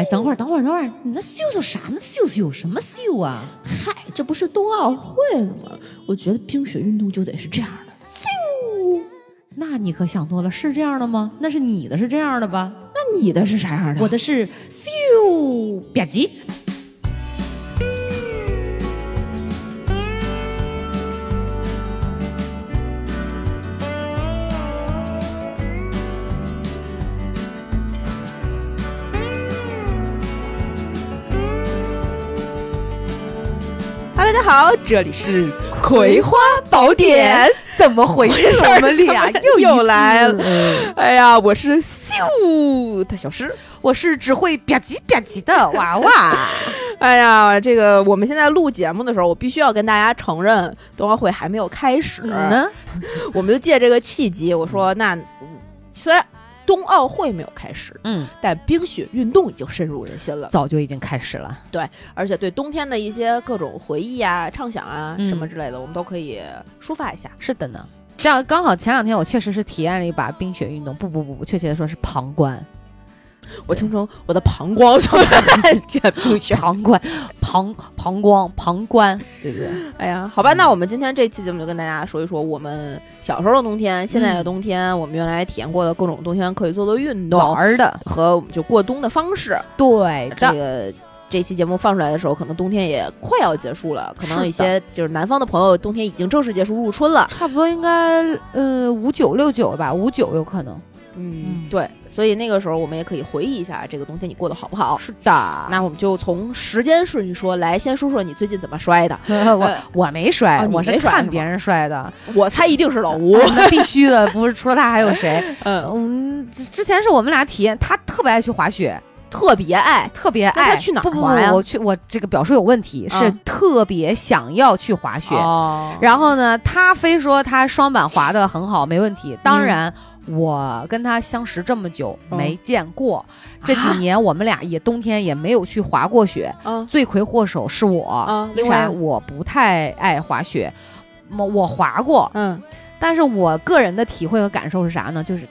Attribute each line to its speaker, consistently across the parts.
Speaker 1: 哎，等会儿，等会儿，等会儿，你那秀秀啥呢？秀秀什么秀啊？
Speaker 2: 嗨，这不是冬奥会了吗？我觉得冰雪运动就得是这样的，秀！
Speaker 1: 那你可想多了，是这样的吗？那是你的是这样的吧？
Speaker 2: 那你的是啥样的？
Speaker 1: 我的是秀吧唧。
Speaker 2: 好，这里是《葵花宝典》，
Speaker 1: 怎么回事？我们俩又
Speaker 2: 又来了。哎呀，我是秀的小诗，
Speaker 1: 我是只会吧唧吧唧的娃娃。
Speaker 2: 哎呀，这个我们现在录节目的时候，我必须要跟大家承认，冬奥会还没有开始
Speaker 1: 呢。
Speaker 2: 我们就借这个契机，我说那虽然。冬奥会没有开始，
Speaker 1: 嗯，
Speaker 2: 但冰雪运动已经深入人心了，
Speaker 1: 早就已经开始了。
Speaker 2: 对，而且对冬天的一些各种回忆啊、畅想啊什么之类的，我们都可以抒发一下。
Speaker 1: 是的呢，这样刚好前两天我确实是体验了一把冰雪运动，不不不不，确切的说是旁观。
Speaker 2: 我听成我的膀胱就看见冰雪，
Speaker 1: 旁观，膀膀胱，旁观，对不对？
Speaker 2: 哎呀，好吧，那我们今天这期节目就跟大家说一说我们小时候的冬天，现在的冬天，我们原来体验过的各种冬天可以做的运动、
Speaker 1: 玩的
Speaker 2: 和我们就过冬的方式。
Speaker 1: 对，
Speaker 2: 这个这期节目放出来的时候，可能冬天也快要结束了，可能有一些就是南方的朋友，冬天已经正式结束入春了，
Speaker 1: 差不多应该呃五九六九吧，五九有可能。
Speaker 2: 嗯，对，所以那个时候我们也可以回忆一下这个冬天你过得好不好？
Speaker 1: 是的，
Speaker 2: 那我们就从时间顺序说来，先说说你最近怎么摔的。
Speaker 1: 我我没摔，我
Speaker 2: 是
Speaker 1: 看别人摔的。
Speaker 2: 我猜一定是老吴，
Speaker 1: 那必须的，不是除了他还有谁？嗯，之前是我们俩体验，他特别爱去滑雪，
Speaker 2: 特别爱，
Speaker 1: 特别爱。
Speaker 2: 他去哪
Speaker 1: 滑呀？我去，我这个表述有问题，是特别想要去滑雪。然后呢，他非说他双板滑的很好，没问题。当然。我跟他相识这么久没见过，这几年我们俩也冬天也没有去滑过雪。罪魁祸首是我，因为我不太爱滑雪。我我滑过，
Speaker 2: 嗯，
Speaker 1: 但是我个人的体会和感受是啥呢？就是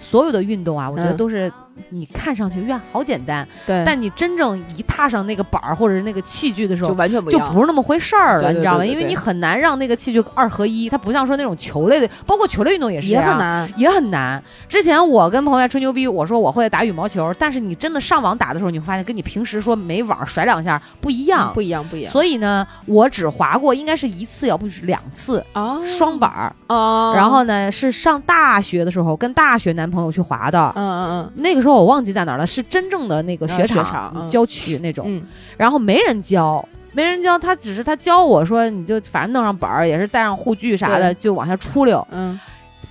Speaker 1: 所有的运动啊，我觉得都是。你看上去呀好简单，
Speaker 2: 对，
Speaker 1: 但你真正一踏上那个板儿或者是那个器具的时候，
Speaker 2: 就完全不
Speaker 1: 就不是那么回事儿了，你知道吗？
Speaker 2: 因
Speaker 1: 为你很难让那个器具二合一，它不像说那种球类的，包括球类运动也是
Speaker 2: 也很难，
Speaker 1: 也很难。之前我跟朋友吹牛逼，我说我会打羽毛球，但是你真的上网打的时候，你会发现跟你平时说没网甩两下不一样，
Speaker 2: 不一样，不一样。
Speaker 1: 所以呢，我只滑过应该是一次，要不是两次
Speaker 2: 啊，
Speaker 1: 双板儿。
Speaker 2: 啊。
Speaker 1: 然后呢，是上大学的时候跟大学男朋友去滑的，
Speaker 2: 嗯嗯嗯，
Speaker 1: 那个时候我忘记在哪了。是真正的那个雪
Speaker 2: 场
Speaker 1: 郊区那种，然后没人教，没人教，他只是他教我说，你就反正弄上板儿，也是带上护具啥的，就往下出溜，
Speaker 2: 嗯，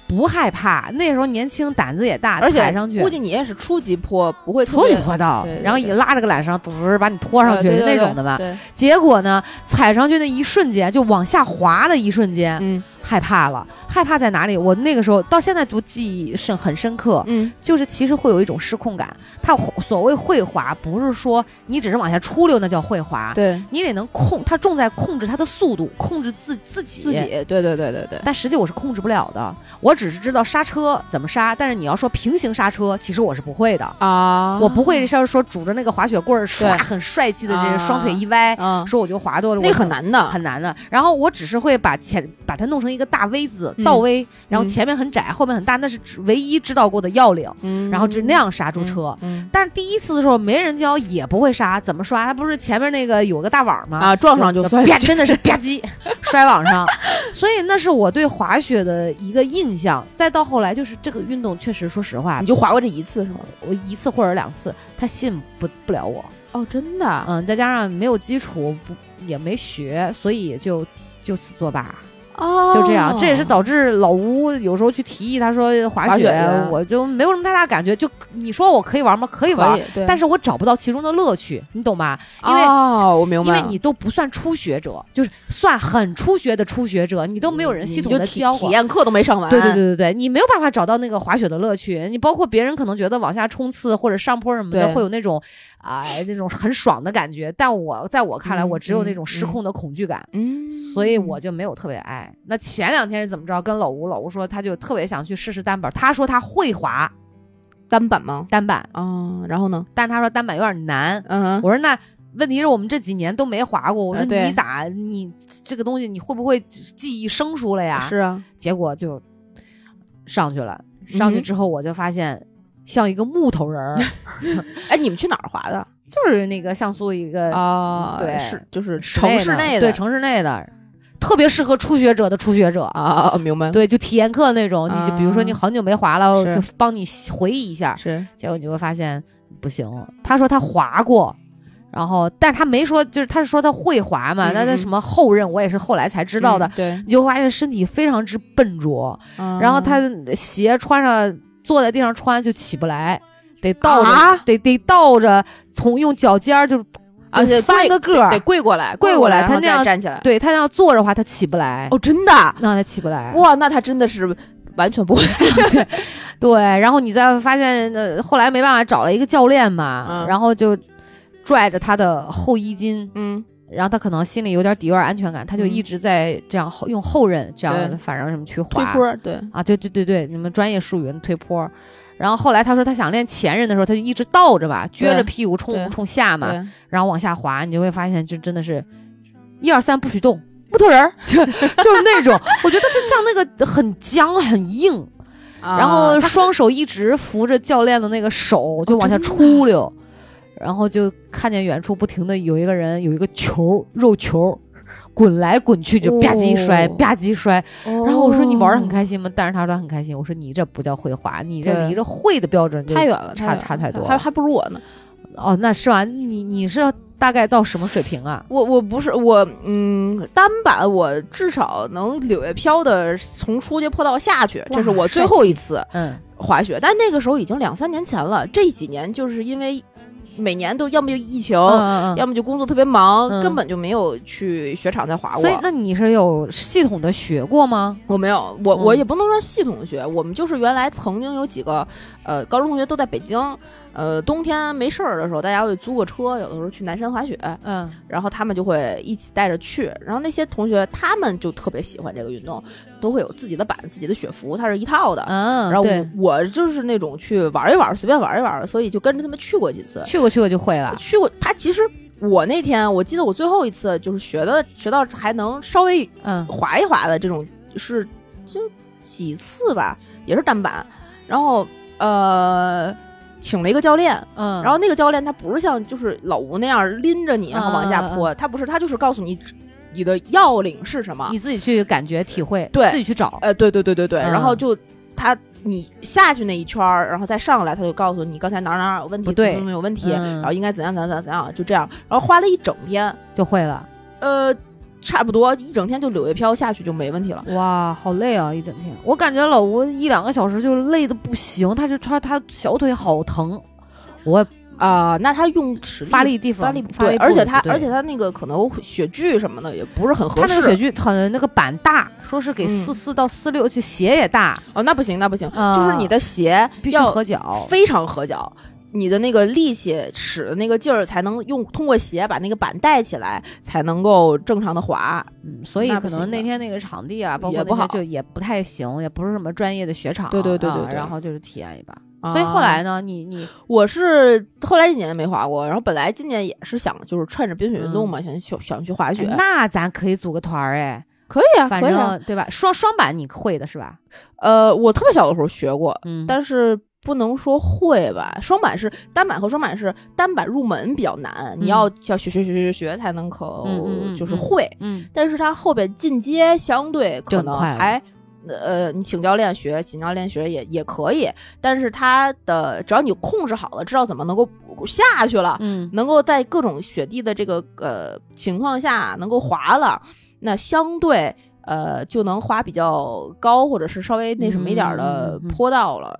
Speaker 1: 不害怕。那时候年轻，胆子也大，
Speaker 2: 而且
Speaker 1: 踩上去，
Speaker 2: 估计你也是初级坡，不会
Speaker 1: 初级坡道，然后也拉着个缆绳，嘚把你拖上去那种的吧。结果呢，踩上去那一瞬间，就往下滑的一瞬间，
Speaker 2: 嗯。
Speaker 1: 害怕了，害怕在哪里？我那个时候到现在都记忆深很深刻，
Speaker 2: 嗯，
Speaker 1: 就是其实会有一种失控感。它所谓会滑，不是说你只是往下出溜那叫会滑，
Speaker 2: 对
Speaker 1: 你得能控，它重在控制它的速度，控制自自己
Speaker 2: 自己。对对对对对。
Speaker 1: 但实际我是控制不了的，我只是知道刹车怎么刹，但是你要说平行刹车，其实我是不会的
Speaker 2: 啊，
Speaker 1: 我不会像说拄着那个滑雪棍儿唰很帅气的这个双腿一歪，说我就滑多了，
Speaker 2: 那很难的，
Speaker 1: 很难的。然后我只是会把前把它弄成一个。大 V 字倒 V，然后前面很窄，后面很大，那是唯一知道过的要领。然后就那样刹住车。但是第一次的时候没人教，也不会刹，怎么刷？他不是前面那个有个大网吗？
Speaker 2: 啊，撞上就
Speaker 1: 算，真的是吧唧 摔网上。所以那是我对滑雪的一个印象。再到后来，就是这个运动确实，说实话，
Speaker 2: 你就滑过这一次是吗？
Speaker 1: 我一次或者两次，他吸引不不了我。
Speaker 2: 哦，真的。
Speaker 1: 嗯，再加上没有基础，不也没学，所以就就此作罢。
Speaker 2: 哦，
Speaker 1: 就这样，这也是导致老吴有时候去提议，他说
Speaker 2: 滑
Speaker 1: 雪，我就没有什么太大感觉。就你说我可以玩吗？可以玩，但是我找不到其中的乐趣，你懂吗？因为
Speaker 2: 哦，我明白，
Speaker 1: 因为你都不算初学者，就是算很初学的初学者，你都没有人系统的教，
Speaker 2: 体验课都没上完。
Speaker 1: 对对对对对，你没有办法找到那个滑雪的乐趣。你包括别人可能觉得往下冲刺或者上坡什么的会有那种。啊，那种很爽的感觉，但我在我看来，我只有那种失控的恐惧感，
Speaker 2: 嗯，
Speaker 1: 所以我就没有特别爱。那前两天是怎么着？跟老吴，老吴说他就特别想去试试单板，他说他会滑，
Speaker 2: 单板吗？
Speaker 1: 单板
Speaker 2: 啊，然后呢？
Speaker 1: 但他说单板有点难。
Speaker 2: 嗯，
Speaker 1: 我说那问题是我们这几年都没滑过。我说你咋你这个东西你会不会记忆生疏了呀？
Speaker 2: 是啊。
Speaker 1: 结果就上去了，上去之后我就发现像一个木头人儿。
Speaker 2: 哎，你们去哪儿滑的？
Speaker 1: 就是那个像素一个
Speaker 2: 啊，
Speaker 1: 对，
Speaker 2: 是就是城市内
Speaker 1: 的，对城市内的。特别适合初学者的初学者
Speaker 2: 啊，明白？
Speaker 1: 对，就体验课那种，你就比如说你很久没滑了，就帮你回忆一下。
Speaker 2: 是，
Speaker 1: 结果你就会发现不行。他说他滑过，然后，但他没说，就是他是说他会滑嘛？那那什么后刃，我也是后来才知道的。
Speaker 2: 对，
Speaker 1: 你就发现身体非常之笨拙，然后他鞋穿上，坐在地上穿就起不来，得倒着，得得倒着，从用脚尖儿就。
Speaker 2: 而且
Speaker 1: 翻个个
Speaker 2: 得跪过来，
Speaker 1: 跪
Speaker 2: 过来，
Speaker 1: 他那样
Speaker 2: 站起来。
Speaker 1: 对他那样坐着的话，他起不来。
Speaker 2: 哦，真的？
Speaker 1: 那他起不来。
Speaker 2: 哇，那他真的是完全不会。
Speaker 1: 对对，然后你再发现，呃，后来没办法找了一个教练嘛，然后就拽着他的后衣襟，
Speaker 2: 嗯，
Speaker 1: 然后他可能心里有点底，有点安全感，他就一直在这样后用后刃这样反正什么去滑
Speaker 2: 推坡，对。
Speaker 1: 啊，对对对对，你们专业术语推坡。然后后来他说他想练前刃的时候，他就一直倒着吧，撅着屁股冲冲下嘛，然后往下滑，你就会发现就真的是，一二三不许动，木头人儿 就就是那种，我觉得就像那个很僵很硬，然后双手一直扶着教练的那个手就往下出溜，然后就看见远处不停的有一个人有一个球肉球。滚来滚去就吧唧摔吧唧摔，然后我说你玩的很开心吗？但是他说他很开心。我说你这不叫会滑，你这离着会的标准
Speaker 2: 太远了，
Speaker 1: 差差太多，
Speaker 2: 还还不如我呢。
Speaker 1: 哦，那是吧？你你是大概到什么水平啊？
Speaker 2: 我我不是我嗯，单板我至少能柳叶飘的从初级坡道下去，这是我最后一次
Speaker 1: 嗯
Speaker 2: 滑雪。但那个时候已经两三年前了，这几年就是因为。每年都要么就疫情，要么就工作特别忙，根本就没有去雪场再滑过。
Speaker 1: 所以，那你是有系统的学过吗？
Speaker 2: 我没有，我我也不能说系统的学。我们就是原来曾经有几个呃高中同学都在北京。呃，冬天没事儿的时候，大家会租个车，有的时候去南山滑雪，
Speaker 1: 嗯，
Speaker 2: 然后他们就会一起带着去。然后那些同学他们就特别喜欢这个运动，都会有自己的板、自己的雪服，它是一套的。
Speaker 1: 嗯，
Speaker 2: 然后我我就是那种去玩一玩，随便玩一玩，所以就跟着他们去过几次。
Speaker 1: 去过去过就会了。
Speaker 2: 去过，他其实我那天我记得我最后一次就是学的学到还能稍微
Speaker 1: 嗯
Speaker 2: 滑一滑的这种是就几次吧，也是单板，然后呃。请了一个教练，
Speaker 1: 嗯，
Speaker 2: 然后那个教练他不是像就是老吴那样拎着你然后往下坡，他不是，他就是告诉你你的要领是什么，
Speaker 1: 你自己去感觉体会，
Speaker 2: 对，
Speaker 1: 自己去找，
Speaker 2: 呃，对对对对对，然后就他你下去那一圈儿，然后再上来，他就告诉你刚才哪哪有问题，
Speaker 1: 不对，
Speaker 2: 有问题，然后应该怎样怎样怎样怎样，就这样，然后花了一整天。
Speaker 1: 就会了，
Speaker 2: 呃。差不多一整天就柳叶飘下去就没问题了。
Speaker 1: 哇，好累啊！一整天，我感觉老吴一两个小时就累的不行，他就他他小腿好疼。我
Speaker 2: 啊，那他用
Speaker 1: 发力地方
Speaker 2: 发力对，而且他而且他那个可能雪具什么的也不是很合
Speaker 1: 适。他那个雪具很那个板大，说是给四四到四六，就鞋也大。
Speaker 2: 哦，那不行，那不行，就是你的鞋
Speaker 1: 必须合脚，
Speaker 2: 非常合脚。你的那个力气使的那个劲儿，才能用通过鞋把那个板带起来，才能够正常的滑。
Speaker 1: 嗯，所以可能那天那个场地啊，包括
Speaker 2: 那些
Speaker 1: 就也不太行，也不是什么专业的雪场。
Speaker 2: 对对对对。
Speaker 1: 然后就是体验一把。所以后来呢，你你
Speaker 2: 我是后来几年没滑过，然后本来今年也是想就是趁着冰雪运动嘛，想去想去滑雪。
Speaker 1: 那咱可以组个团儿哎，
Speaker 2: 可以啊，
Speaker 1: 反正对吧？双双板你会的是吧？
Speaker 2: 呃，我特别小的时候学过，
Speaker 1: 嗯，
Speaker 2: 但是。不能说会吧，双板是单板和双板是单板入门比较难，你要要学学学学学才能可就是会，
Speaker 1: 嗯，
Speaker 2: 但是它后边进阶相对可能还，呃，你请教练学，请教练学也也可以，但是它的只要你控制好了，知道怎么能够下去了，
Speaker 1: 嗯，
Speaker 2: 能够在各种雪地的这个呃情况下能够滑了，那相对呃就能滑比较高或者是稍微那什么一点的坡道了。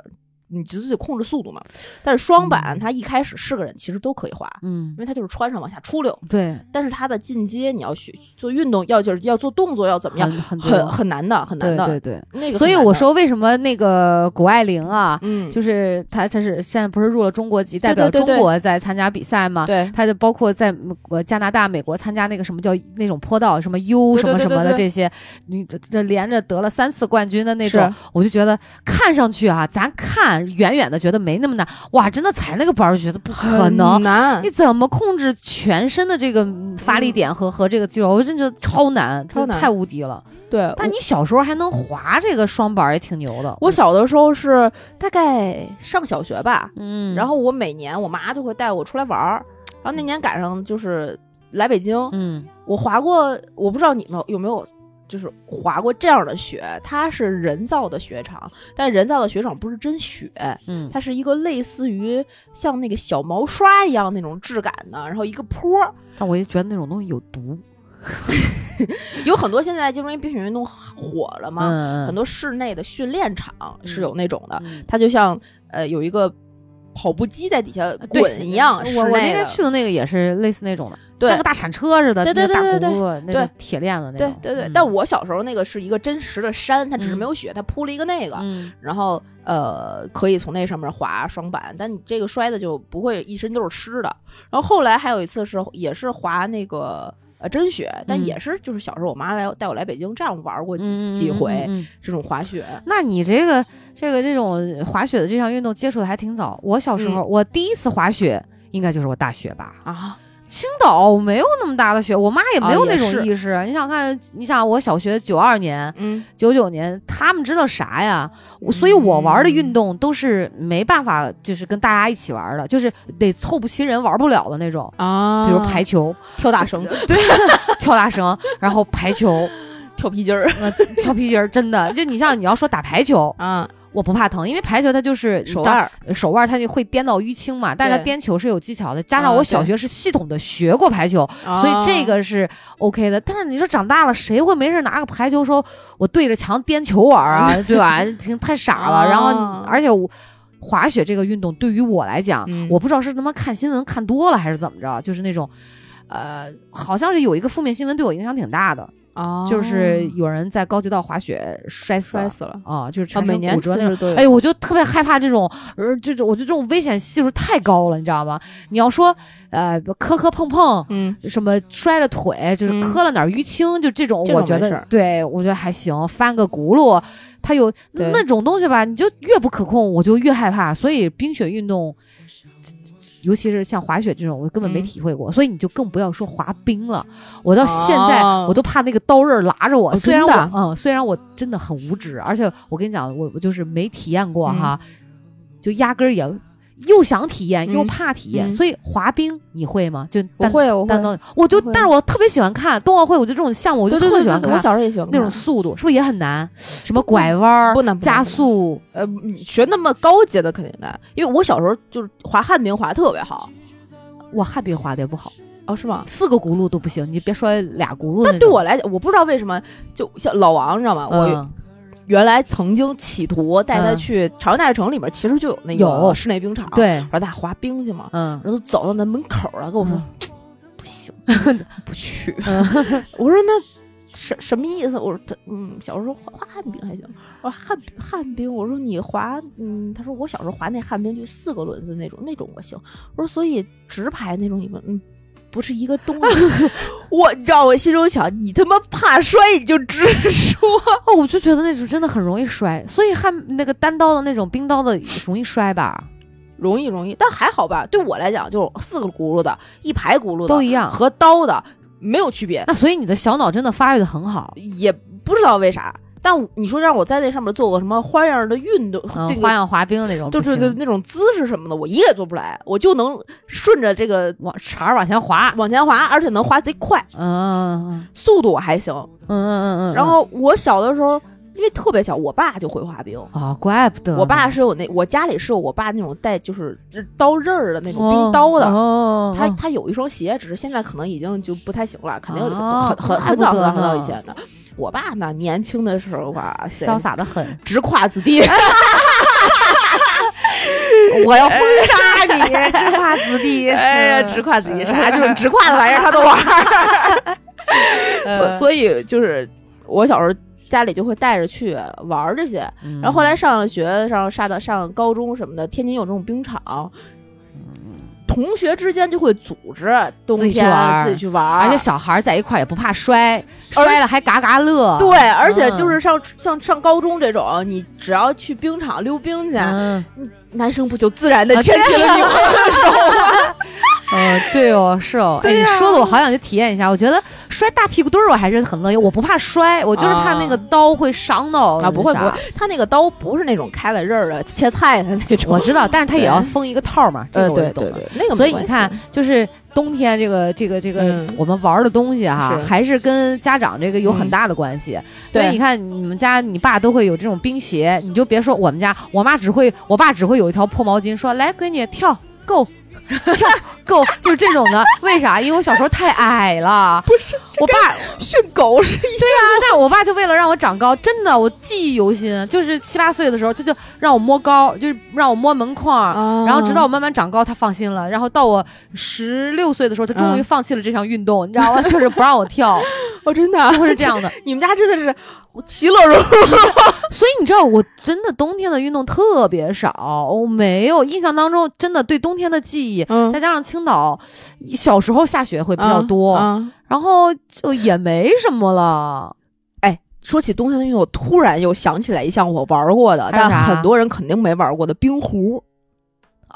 Speaker 2: 你自己控制速度嘛，但是双板它一开始是个人其实都可以滑，
Speaker 1: 嗯，
Speaker 2: 因为它就是穿上往下出溜，
Speaker 1: 对。
Speaker 2: 但是它的进阶你要学做运动，要就是要做动作要怎么样，
Speaker 1: 很
Speaker 2: 很很难的，很难的，
Speaker 1: 对对。
Speaker 2: 那个，
Speaker 1: 所以我说为什么那个谷爱凌啊，
Speaker 2: 嗯，
Speaker 1: 就是她她是现在不是入了中国籍，代表中国在参加比赛嘛，
Speaker 2: 对，
Speaker 1: 她就包括在呃加拿大、美国参加那个什么叫那种坡道，什么 U 什么什么的这些，你这这连着得了三次冠军的那种，我就觉得看上去啊，咱看短远远的觉得没那么难，哇，真的踩那个板儿觉得不可能
Speaker 2: 难。
Speaker 1: 你怎么控制全身的这个发力点和和这个肌肉？我真觉得超难，
Speaker 2: 超难，
Speaker 1: 太无敌了。
Speaker 2: 对，
Speaker 1: 但你小时候还能滑这个双板也挺牛的。
Speaker 2: 我小的时候是大概上小学吧，嗯，然后我每年我妈就会带我出来玩儿，然后那年赶上就是来北京，
Speaker 1: 嗯，
Speaker 2: 我滑过，我不知道你们有没有。就是滑过这样的雪，它是人造的雪场，但人造的雪场不是真雪，
Speaker 1: 嗯，
Speaker 2: 它是一个类似于像那个小毛刷一样那种质感的，然后一个坡。
Speaker 1: 但我就觉得那种东西有毒，
Speaker 2: 有很多现在就是因为冰雪运动火了嘛，很多室内的训练场是有那种的，它就像呃有一个跑步机在底下滚一样。
Speaker 1: 我我那天去的那个也是类似那种的。像个大铲车似的，
Speaker 2: 对对对对
Speaker 1: 对，那个铁链子那
Speaker 2: 种。对对对，但我小时候那个是一个真实的山，它只是没有雪，它铺了一个那个，然后呃可以从那上面滑双板，但你这个摔的就不会一身都是湿的。然后后来还有一次是也是滑那个呃真雪，但也是就是小时候我妈来带我来北京这样玩过几几回这种滑雪。
Speaker 1: 那你这个这个这种滑雪的这项运动接触的还挺早。我小时候我第一次滑雪应该就是我大学吧
Speaker 2: 啊。
Speaker 1: 青岛没有那么大的雪，我妈也没有那种意识。你想看，你想我小学九二年，
Speaker 2: 嗯，
Speaker 1: 九九年，他们知道啥呀？所以我玩的运动都是没办法，就是跟大家一起玩的，就是得凑不齐人玩不了的那种。
Speaker 2: 啊。
Speaker 1: 比如排球、
Speaker 2: 跳大绳，
Speaker 1: 对，跳大绳，然后排球、
Speaker 2: 跳皮筋儿，
Speaker 1: 跳皮筋儿，真的，就你像你要说打排球
Speaker 2: 啊。
Speaker 1: 我不怕疼，因为排球它就是
Speaker 2: 手腕，
Speaker 1: 手腕它就会颠到淤青嘛。但是它颠球是有技巧的，加上我小学是系统的学过排球，所以这个是 OK 的。但是你说长大了，谁会没事拿个排球说我对着墙颠球玩啊？对吧？挺太傻了。然后，而且我滑雪这个运动对于我来讲，我不知道是他妈看新闻看多了还是怎么着，就是那种，呃，好像是有一个负面新闻对我影响挺大的。
Speaker 2: 哦，
Speaker 1: 就是有人在高级道滑雪摔死
Speaker 2: 摔死了
Speaker 1: 啊！就是
Speaker 2: 每年
Speaker 1: 骨折那种。哎，我就特别害怕这种，呃，这种我觉得这种危险系数太高了，你知道吗？你要说呃磕磕碰碰，
Speaker 2: 嗯，
Speaker 1: 什么摔了腿，就是磕了哪儿淤青，就这种，我觉得对我觉得还行。翻个轱辘，它有那种东西吧，你就越不可控，我就越害怕。所以冰雪运动。尤其是像滑雪这种，我根本没体会过，所以你就更不要说滑冰了。我到现在我都怕那个刀刃拉着我。虽然我嗯，虽然我真的很无知，而且我跟你讲，我我就是没体验过哈，就压根儿也。又想体验又怕体验，所以滑冰你会吗？就
Speaker 2: 不会，我会。
Speaker 1: 我就，但是我特别喜欢看冬奥会，我就这种项目，我就特别喜欢看。
Speaker 2: 我小时候也喜欢
Speaker 1: 那种速度，是不是也很难？什么拐弯、
Speaker 2: 不能
Speaker 1: 加速，
Speaker 2: 呃，学那么高阶的肯定难。因为我小时候就是滑旱冰滑的特别好，
Speaker 1: 我旱冰滑的也不好
Speaker 2: 哦，是吗？
Speaker 1: 四个轱辘都不行，你别说俩轱辘。
Speaker 2: 但对我来讲，我不知道为什么，就像老王，你知道吗？我。原来曾经企图带他去朝阳大悦城里面，其实就有那个室内冰场，
Speaker 1: 对，
Speaker 2: 让他滑冰去嘛。
Speaker 1: 嗯，
Speaker 2: 然后走到那门口了，跟我说不行，不去。我说那什什么意思？我说他嗯，小时候滑滑旱冰还行。我说旱旱冰，我说你滑嗯，他说我小时候滑那旱冰就四个轮子那种，那种我行。我说所以直排那种你们嗯。不是一个东西，我你知道，我心中想，你他妈怕摔你就直说。
Speaker 1: 哦，我就觉得那种真的很容易摔，所以焊那个单刀的那种冰刀的容易摔吧？
Speaker 2: 容易容易，但还好吧？对我来讲，就四个轱辘的，一排轱辘的
Speaker 1: 都一样，
Speaker 2: 和刀的没有区别。
Speaker 1: 那所以你的小脑真的发育的很好，
Speaker 2: 也不知道为啥。但你说让我在那上面做个什么花样的运动，
Speaker 1: 花样滑冰那种，
Speaker 2: 就是那种姿势什么的，我一个也做不来。我就能顺着这个
Speaker 1: 往茬往前滑，
Speaker 2: 往前滑，而且能滑贼快。
Speaker 1: 嗯，
Speaker 2: 速度我还行。
Speaker 1: 嗯嗯嗯嗯。
Speaker 2: 然后我小的时候，因为特别小，我爸就会滑冰
Speaker 1: 啊，怪不得。
Speaker 2: 我爸是有那，我家里是有我爸那种带就是刀刃儿的那种冰刀的。
Speaker 1: 哦。
Speaker 2: 他他有一双鞋，只是现在可能已经就不太行了，肯定很很很早很早很早以前的。我爸呢，年轻的时候吧，
Speaker 1: 潇洒的很，
Speaker 2: 直跨子弟。
Speaker 1: 我要封杀你，直跨子弟。
Speaker 2: 哎呀，直跨子弟，啥就是直跨的玩意儿他都玩。所所以就是我小时候家里就会带着去玩这些，然后后来上了学，上上到上高中什么的，天津有这种冰场。同学之间就会组织冬天自己去玩，
Speaker 1: 而且小孩在一块也不怕摔，摔了还嘎嘎乐。
Speaker 2: 对，而且就是上像上高中这种，你只要去冰场溜冰去，男生不就自然的牵起了女朋友的手吗？
Speaker 1: 嗯，对哦，是哦，哎，你说的我好想去体验一下。我觉得摔大屁股墩儿我还是很乐意，我不怕摔，我就是怕那个刀会伤到
Speaker 2: 啊。不会不会，他那个刀不是那种开了刃儿的切菜的那种。
Speaker 1: 我知道，但是他也要封一个套嘛。
Speaker 2: 对
Speaker 1: 对
Speaker 2: 对对，那个。
Speaker 1: 所以你看，就是冬天这个这个这个我们玩的东西哈，还是跟家长这个有很大的关系。
Speaker 2: 所以，
Speaker 1: 你看你们家你爸都会有这种冰鞋，你就别说我们家，我妈只会，我爸只会有一条破毛巾，说来闺女跳够。跳够就是这种的，为啥？因为我小时候太矮了。
Speaker 2: 不是，
Speaker 1: 我爸
Speaker 2: 训狗是一对
Speaker 1: 啊，但是我爸就为了让我长高，真的，我记忆犹新。就是七八岁的时候，他就让我摸高，就是让我摸门框，然后直到我慢慢长高，他放心了。然后到我十六岁的时候，他终于放弃了这项运动，你知道吗？就是不让我跳。
Speaker 2: 我，真的，
Speaker 1: 会是这样的。
Speaker 2: 你们家真的是其乐融融。
Speaker 1: 所以你知道，我真的冬天的运动特别少，我没有印象当中真的对冬天的记忆。再加上青岛小时候下雪会比较多，然后就也没什么了。
Speaker 2: 哎，说起冬天的运动，我突然又想起来一项我玩过的，但很多人肯定没玩过的冰壶。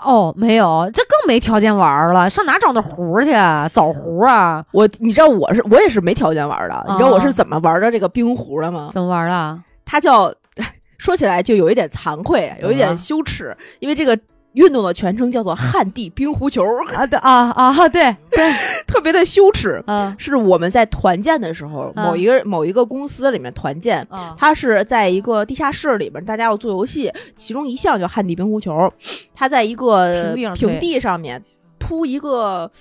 Speaker 1: 哦，没有，这更没条件玩了，上哪找那壶去？枣壶啊！
Speaker 2: 我，你知道我是我也是没条件玩的。你知道我是怎么玩的这个冰壶的吗？
Speaker 1: 怎么玩的？
Speaker 2: 它叫，说起来就有一点惭愧，有一点羞耻，因为这个。运动的全称叫做旱地冰壶球
Speaker 1: 啊！对啊啊！对对，
Speaker 2: 特别的羞耻。啊，是我们在团建的时候，某一个某一个公司里面团建，它是在一个地下室里边，大家要做游戏，其中一项叫旱地冰壶球。它在一个平地上面铺一个，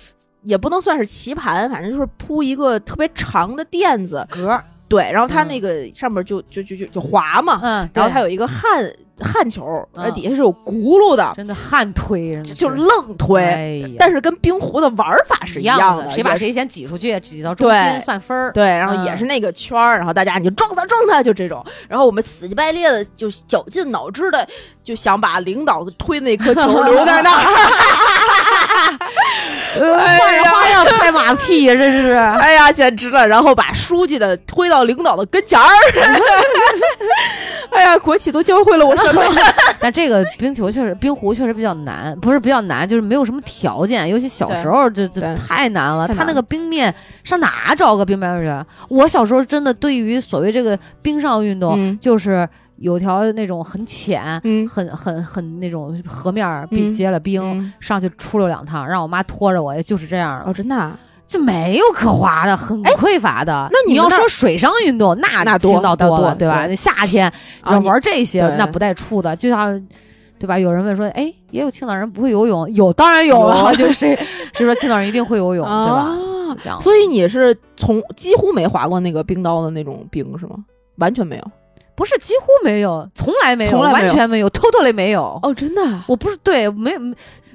Speaker 2: 也不能算是棋盘，反正就是铺一个特别长的垫子
Speaker 1: 格。
Speaker 2: 对，然后它那个上面就就就就就滑嘛，
Speaker 1: 嗯，
Speaker 2: 然后它有一个焊焊球，呃，底下是有轱辘的，
Speaker 1: 真的焊推，
Speaker 2: 就愣推，但是跟冰壶的玩法是
Speaker 1: 一
Speaker 2: 样
Speaker 1: 的，谁把谁先挤出去，挤到中心算分儿，
Speaker 2: 对，然后也是那个圈儿，然后大家你就撞他撞他，就这种，然后我们死乞白咧的就绞尽脑汁的就想把领导推那颗球留在那儿。
Speaker 1: 换着花样拍马屁呀，这是！
Speaker 2: 哎呀，简直了！然后把书记的推到领导的跟前儿。哎呀，国企都教会了我什么？
Speaker 1: 但这个冰球确实，冰壶确实比较难，不是比较难，就是没有什么条件，尤其小时候这这太难了。他那个冰面上哪找个冰面去？我小时候真的对于所谓这个冰上运动，就是。有条那种很浅、很很很那种河面冰结了冰，上去出溜两趟，让我妈拖着我，也就是这样。
Speaker 2: 哦，真的，
Speaker 1: 就没有可滑的，很匮乏的。
Speaker 2: 那
Speaker 1: 你要说水上运动，那
Speaker 2: 那
Speaker 1: 多到多
Speaker 2: 了，
Speaker 1: 对吧？那夏天要玩这些，那不带怵的，就像对吧？有人问说，哎，也有青岛人不会游泳？有，当然有了，就是是说青岛人一定会游泳，对吧？
Speaker 2: 所以你是从几乎没滑过那个冰刀的那种冰是吗？完全没有。
Speaker 1: 不是几乎没有，从来没有，完全没有，totally 没有。
Speaker 2: 哦，真的，
Speaker 1: 我不是对，没有，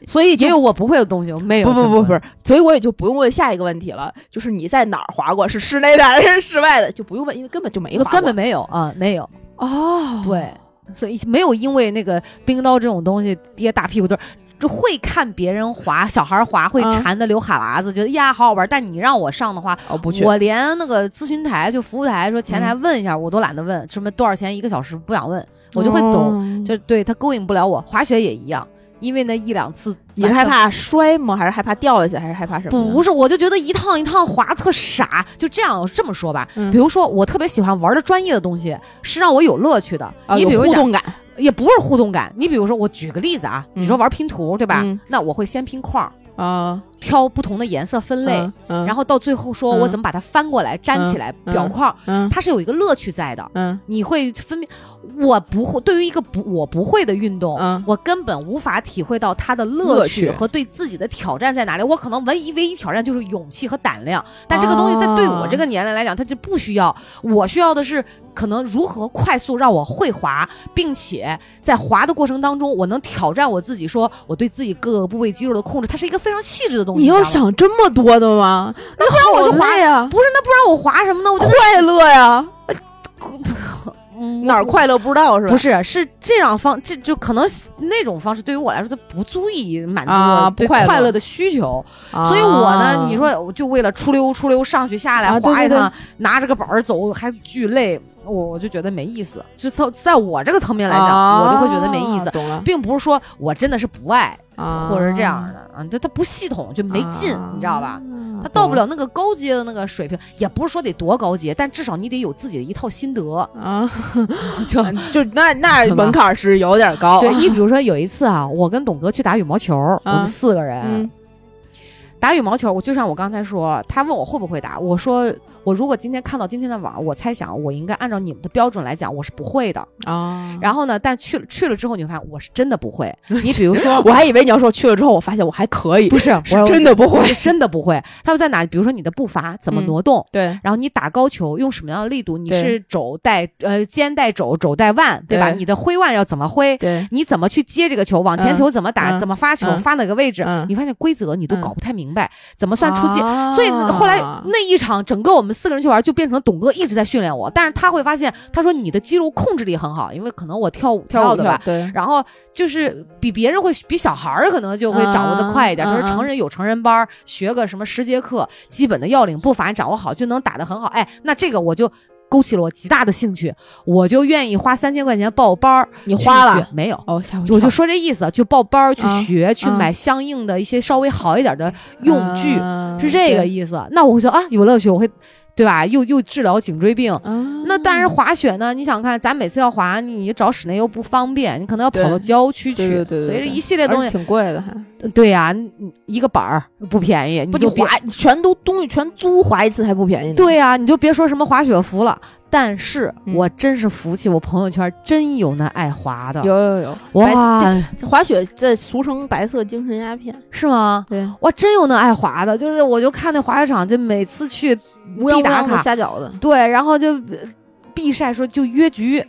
Speaker 1: 所以也有我不会的东西，没有。
Speaker 2: 不不不不是，所以我也就不用问下一个问题了，就是你在哪儿滑过？是室内的还是室外的？就不用问，因为根本就没滑
Speaker 1: 根本没有啊，没有。
Speaker 2: 哦，
Speaker 1: 对，所以没有因为那个冰刀这种东西跌大屁股墩儿。就会看别人滑，小孩滑会馋的流哈喇子，觉得呀好好玩。但你让我上的话，
Speaker 2: 我不去。
Speaker 1: 我连那个咨询台就服务台说前台问一下，我都懒得问，什么多少钱一个小时不想问，我就会走。就对他勾引不了我。滑雪也一样，因为那一两次，
Speaker 2: 你是害怕摔吗？还是害怕掉下去？还是害怕什么？
Speaker 1: 不是，我就觉得一趟一趟滑特傻。就这样这么说吧，比如说我特别喜欢玩的专业的东西，是让我有乐趣的。你比如
Speaker 2: 互动感。
Speaker 1: 也不是互动感，你比如说，我举个例子啊，你说玩拼图对吧？那我会先拼框
Speaker 2: 啊，
Speaker 1: 挑不同的颜色分类，然后到最后说我怎么把它翻过来粘起来表框，它是有一个乐趣在的。
Speaker 2: 嗯，
Speaker 1: 你会分辨。我不会，对于一个不我不会的运动，我根本无法体会到它的乐趣和对自己的挑战在哪里。我可能唯一唯一挑战就是勇气和胆量，但这个东西在对我这个年龄来讲，它就不需要。我需要的是可能如何快速让我会滑，并且在滑的过程当中，我能挑战我自己，说我对自己各个部位肌肉的控制，它是一个非常细致的东西。
Speaker 2: 你要想这么多的吗？
Speaker 1: 那不然我就滑
Speaker 2: 呀？
Speaker 1: 不是，那不然我滑什么呢？我就
Speaker 2: 快乐呀。哪儿快乐不知道是吧？
Speaker 1: 不是，是这样方，这就可能那种方式对于我来说，它不足以满足
Speaker 2: 我
Speaker 1: 对快乐的需求。所以我呢，你说就为了出溜出溜上去下来滑一趟，拿着个板儿走还巨累。我我就觉得没意思，就从在我这个层面来讲，我就会觉得没意思，懂了。并不是说我真的是不爱，或者是这样的啊，它它不系统就没劲，你知道吧？它到不了那个高阶的那个水平，也不是说得多高阶，但至少你得有自己的一套心得。
Speaker 2: 啊，就 就那那门槛是有点高。
Speaker 1: 对你比如说有一次啊，我跟董哥去打羽毛球，我们四个人打羽毛球，我就像我刚才说，他问我会不会打，我说。我如果今天看到今天的网，我猜想我应该按照你们的标准来讲，我是不会的啊。然后呢，但去了去了之后，你会发现我是真的不会。你比如说，
Speaker 2: 我还以为你要说去了之后，我发现我还可以，
Speaker 1: 不是，
Speaker 2: 是真的不会，
Speaker 1: 真的不会。他们在哪？比如说你的步伐怎么挪动？
Speaker 2: 对。
Speaker 1: 然后你打高球用什么样的力度？你是肘带呃肩带肘，肘带腕，对吧？你的挥腕要怎么挥？
Speaker 2: 对。
Speaker 1: 你怎么去接这个球？往前球怎么打？怎么发球？发哪个位置？你发现规则你都搞不太明白，怎么算出界？所以后来那一场整个我们四个人去玩就变。成董哥一直在训练我，但是他会发现，他说你的肌肉控制力很好，因为可能我跳舞跳的吧，
Speaker 2: 对，
Speaker 1: 然后就是比别人会比小孩儿可能就会掌握的快一点。他说成人有成人班，学个什么十节课，基本的要领步伐掌握好就能打得很好。哎，那这个我就勾起了我极大的兴趣，我就愿意花三千块钱报班儿。
Speaker 2: 你花了
Speaker 1: 没有？
Speaker 2: 哦，
Speaker 1: 我就说这意思，就报班儿去学，去买相应的一些稍微好一点的用具，是这个意思。那我会说啊，有乐趣，我会。对吧？又又治疗颈椎病，那但是滑雪呢？你想看，咱每次要滑，你找室内又不方便，你可能要跑到郊区去，所以这一系列东西
Speaker 2: 挺贵的，还
Speaker 1: 对呀，一个板儿不便宜，
Speaker 2: 你就滑全都东西全租滑一次还不便宜呢？
Speaker 1: 对呀，你就别说什么滑雪服了。但是我真是服气，我朋友圈真有那爱滑的，
Speaker 2: 有有有，
Speaker 1: 哇！
Speaker 2: 滑雪这俗称白色精神鸦片，
Speaker 1: 是吗？
Speaker 2: 对，
Speaker 1: 哇，真有那爱滑的，就是我就看那滑雪场，就每次去
Speaker 2: 必
Speaker 1: 打卡
Speaker 2: 瞎饺的，
Speaker 1: 对，然后就必晒说就约局。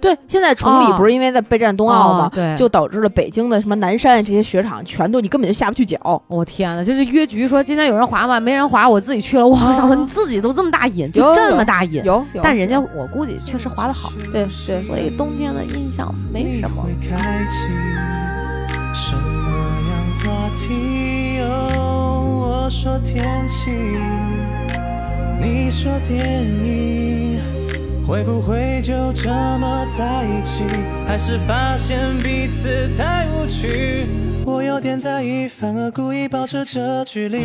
Speaker 2: 对，现在崇礼不是因为在备战冬奥吗？
Speaker 1: 对，
Speaker 2: 就导致了北京的什么南山这些雪场全都你根本就下不去脚。
Speaker 1: 我天呐，就是约局说今天有人滑吗？没人滑，我自己去了。我想说你自己都这么大瘾，就这么大瘾。
Speaker 2: 有，
Speaker 1: 但人家我估计确实滑的好。
Speaker 2: 对对，
Speaker 1: 所以冬天的印象没什么。会不会就这么在一起？还是发现彼此太无趣？我有点在意，反而故意保持着距离。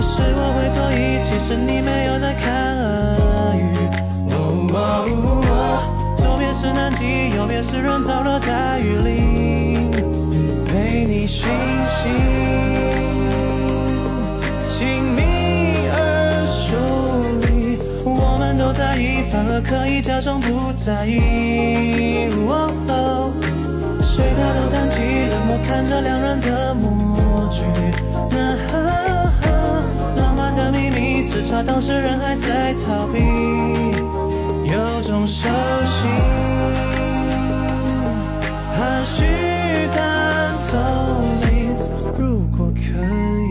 Speaker 1: 是我会错意，其实你没有在看俄语。左边是南极，右边是人造热带雨林，陪你讯息。反而可以假装不在意。谁他都谈起，冷漠看着两人的默剧。浪漫的秘密，只差当事人还在逃避，有种熟悉。含蓄但透明，如果可以。